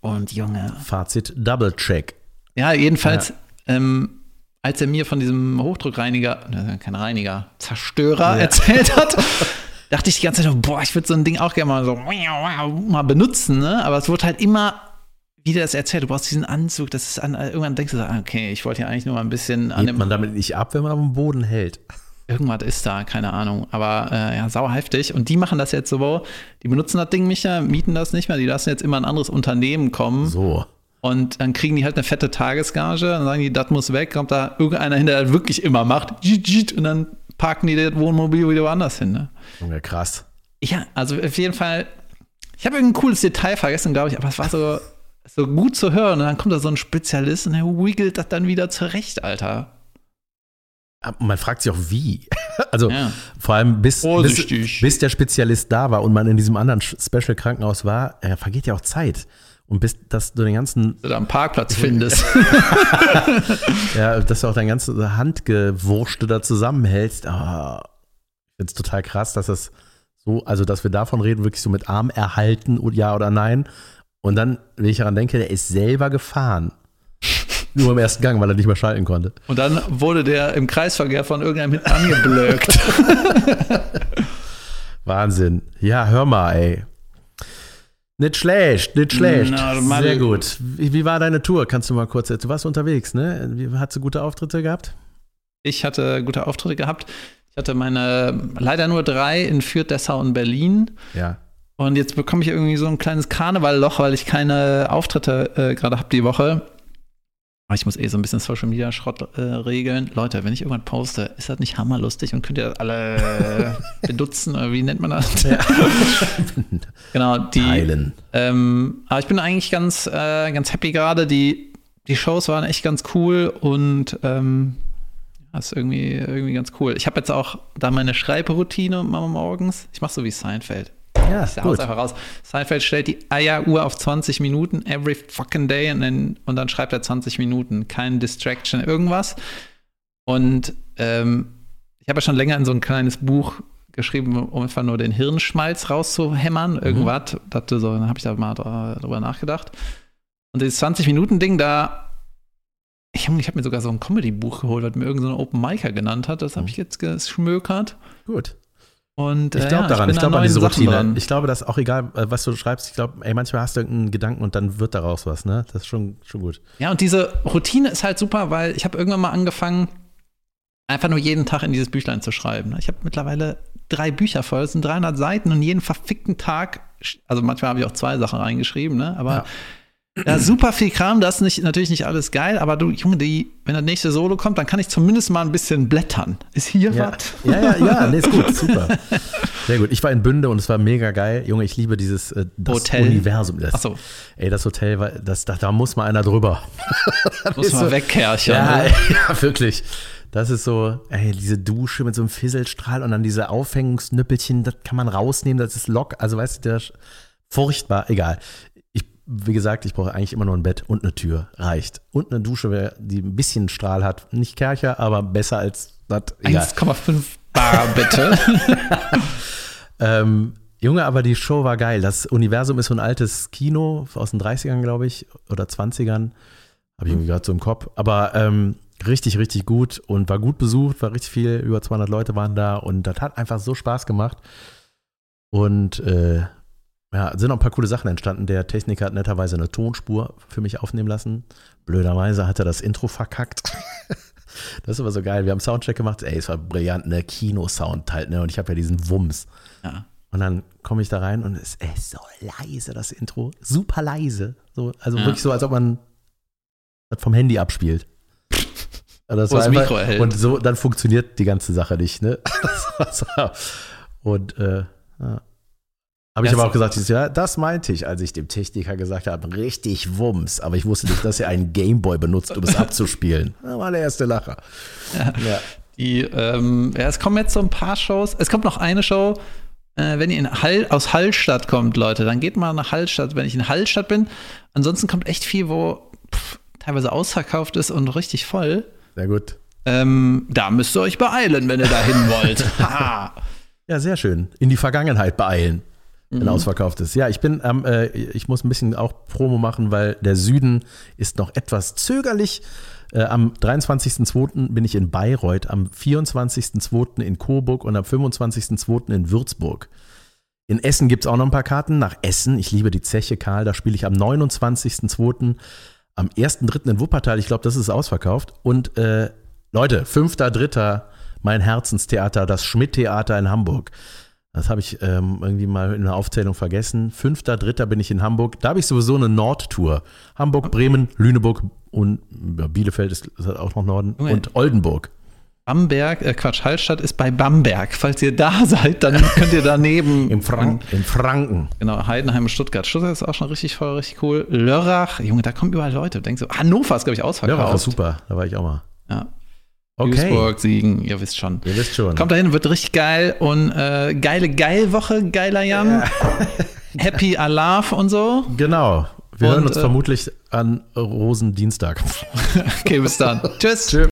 Und Junge, Fazit, Double Check. ja, jedenfalls, Ähm, als er mir von diesem Hochdruckreiniger, kein Reiniger, Zerstörer Ja. erzählt hat, dachte ich die ganze Zeit, boah, ich würde so ein Ding auch gerne mal so mal benutzen, ne? Aber es wurde halt immer wieder das erzählt, du brauchst diesen Anzug, das ist an, irgendwann denkst du so, ah, okay, ich wollte ja eigentlich nur mal ein bisschen an Geht dem, man damit nicht ab, wenn man am Boden hält? irgendwas ist da, keine Ahnung, aber äh, ja, sauer heftig. Und die machen das jetzt so, die benutzen das Ding nicht mehr, mieten das nicht mehr, die lassen jetzt immer ein anderes Unternehmen kommen. So. Und dann kriegen die halt eine fette Tagesgage, dann sagen die, das muss weg, kommt da irgendeiner hin, der das wirklich immer macht, und dann parken die das Wohnmobil wieder woanders hin. Ne? Junge, krass. Ja, also auf jeden Fall, ich habe irgendein cooles Detail vergessen, glaube ich, aber es war so, so gut zu hören. Und dann kommt da so ein Spezialist und der wiggelt das dann wieder zurecht, Alter. Aber Man fragt sich auch, wie. Also Ja. vor allem bis, bis, bis der Spezialist da war und man in diesem anderen Special-Krankenhaus war, äh, vergeht ja auch Zeit. Und bis dass du den ganzen, Wenn du da einen Parkplatz findest. ja, dass du auch dein ganzes Handgewurschte da zusammenhältst. Ah, ich finde es total krass, dass das so, also dass wir davon reden, wirklich so mit Arm erhalten, und ja oder nein. Und dann, wenn ich daran denke, der ist selber gefahren. Nur im ersten Gang, weil er nicht mehr schalten konnte. Und dann wurde der im Kreisverkehr von irgendeinem hinten angeblökt. Wahnsinn. Ja, hör mal, ey. Nicht schlecht, nicht schlecht. Mann. Sehr gut. Wie, wie war deine Tour? Kannst du mal kurz erzählen? Du warst unterwegs, ne? Wie, hast du gute Auftritte gehabt? Ich hatte gute Auftritte gehabt. Ich hatte meine leider nur drei in Fürth, Dessau und Berlin. Ja. Und jetzt bekomme ich irgendwie so ein kleines Karnevalloch, weil ich keine Auftritte äh, gerade habe die Woche. Aber ich muss eh so ein bisschen Social Media Schrott äh, regeln. Leute, wenn ich irgendwann poste, ist das nicht hammerlustig und könnt ihr das alle benutzen oder wie nennt man das? genau, die. Teilen. Ähm, aber ich bin eigentlich ganz, äh, ganz happy gerade. Die, die Shows waren echt ganz cool und ähm, das ist irgendwie, irgendwie ganz cool. Ich habe jetzt auch da meine Schreibroutine morgens. Ich mache so wie Seinfeld. Ja, Ich gut. einfach raus. Seinfeld stellt die Eieruhr auf 20 Minuten every fucking day und dann, und dann schreibt er 20 Minuten. Kein Distraction, irgendwas. Und ähm, ich habe ja schon länger in so ein kleines Buch geschrieben, um einfach nur den Hirnschmalz rauszuhämmern, irgendwas. Dachte so, dann habe ich da mal dr- drüber nachgedacht. Und dieses 20-Minuten-Ding, da Ich, habe mir sogar so ein Comedy-Buch geholt, was mir irgendein so Open Micer genannt hat. Das habe ich jetzt geschmökert. Gut. Und, Ich äh, glaube ja, daran, bin ich glaube an diese Routine. dran. Ich glaube, dass auch egal, äh, was du schreibst, ich glaube, ey, manchmal hast du irgendeinen Gedanken und dann wird daraus was, ne? Das ist schon, schon gut. Ja, und diese Routine ist halt super, weil ich habe irgendwann mal angefangen, einfach nur jeden Tag in dieses Büchlein zu schreiben. Ich habe mittlerweile drei Bücher voll, das sind 300 Seiten und jeden verfickten Tag, also manchmal habe ich auch zwei Sachen reingeschrieben, ne? aber ja. Super viel Kram, das ist nicht, natürlich nicht alles geil, aber du, Junge, die, wenn das nächste Solo kommt, dann kann ich zumindest mal ein bisschen blättern. Ist hier Ja, was? ja, ja, ja, nee, ist gut, super. Sehr gut. Ich war in Bünde und es war mega geil. Junge, ich liebe dieses äh, das Hotel. Universum. Das, Ach so. Ey, das Hotel, war, das, da, da muss mal einer drüber. Muss man so- wegkerchen. Ja, ne? ja, wirklich. Das ist so, ey, diese Dusche mit so einem Fisselstrahl und dann diese Aufhängungsnüppelchen, das kann man rausnehmen, das ist lock. Also weißt du, der ist furchtbar, egal. Wie gesagt, ich brauche eigentlich immer nur ein Bett und eine Tür, reicht. Und eine Dusche, die ein bisschen Strahl hat. Nicht Kercher, aber besser als das. Egal. 1,5 Bar, bitte. Ähm, Junge, aber die Show war geil. Das Universum ist so ein altes Kino aus den 30ern, glaube ich, oder 20ern. Habe ich irgendwie gerade so im Kopf. Aber ähm, richtig, richtig gut und war gut besucht, war richtig viel. Über 200 Leute waren da und das hat einfach so Spaß gemacht. Und äh, ja, sind noch ein paar coole Sachen entstanden. Der Techniker hat netterweise eine Tonspur für mich aufnehmen lassen. Blöderweise hat er das Intro verkackt. Das ist aber so geil. Wir haben Soundcheck gemacht. Ey, es war brillant, ne? Kino-Sound halt, ne? Und ich habe ja diesen Wumms. Ja. Und dann komme ich da rein und es ist so leise, das Intro. Super leise. So, also Ja. wirklich so, als ob man das vom Handy abspielt. Also das einfach-. Und so, dann funktioniert die ganze Sache nicht, ne? Und äh, ja. Habe ich Ja, aber auch gesagt, Jahr, das meinte ich, als ich dem Techniker gesagt habe, richtig Wumms. Aber ich wusste nicht, dass er einen Gameboy benutzt, um es abzuspielen. Das war der erste Lacher. Ja. Die, ähm, ja, es kommen jetzt so ein paar Shows. Es kommt noch eine Show. Äh, wenn ihr in Hall, aus Hallstatt kommt, Leute, dann geht mal nach Hallstatt, wenn ich in Hallstatt bin. Ansonsten kommt echt viel, wo pff, teilweise ausverkauft ist und richtig voll. Sehr gut. Ähm, da müsst ihr euch beeilen, wenn ihr da hin wollt. Ja, sehr schön. In die Vergangenheit beeilen, Mhm. wenn ausverkauft ist. Ja, ich bin, ähm, äh, ich muss ein bisschen auch Promo machen, weil der Süden ist noch etwas zögerlich. Äh, am 23.02. bin ich in Bayreuth, am 24.02. in Coburg und am 25.02. in Würzburg. In Essen gibt es auch noch ein paar Karten nach Essen. Ich liebe die Zeche Karl. Da spiele ich am 29.02. Am 1.3. in Wuppertal. Ich glaube, das ist ausverkauft. Und äh, Leute, 5.3. mein Herzenstheater, das Schmidt-Theater in Hamburg. Das habe ich ähm, irgendwie mal in der Aufzählung vergessen. 5.3. bin ich in Hamburg. Da habe ich sowieso eine Nordtour. Hamburg, Bremen, Lüneburg und Bielefeld ist, ist auch noch Norden. Junge. Und Oldenburg. Bamberg, äh Quatsch, Hallstatt ist bei Bamberg. Falls ihr da seid, dann könnt ihr daneben. Im Franken. In Franken. Genau, Heidenheim und Stuttgart. Stuttgart ist auch schon richtig voll, richtig cool. Lörrach, Junge, da kommen überall Leute. Denkst so, Hannover ist, glaube ich, ausverkauft. Ja, war super. Da war ich auch mal. Ja. Okay. Duisburg, Siegen, ihr wisst schon. Ihr wisst schon. Kommt dahin, wird richtig geil und äh, geile Geilwoche, geiler Jan. Happy Alarv und so. Genau. Wir Und, hören uns äh, vermutlich an Rosendienstag. Okay, bis dann. Tschüss. Tschüss.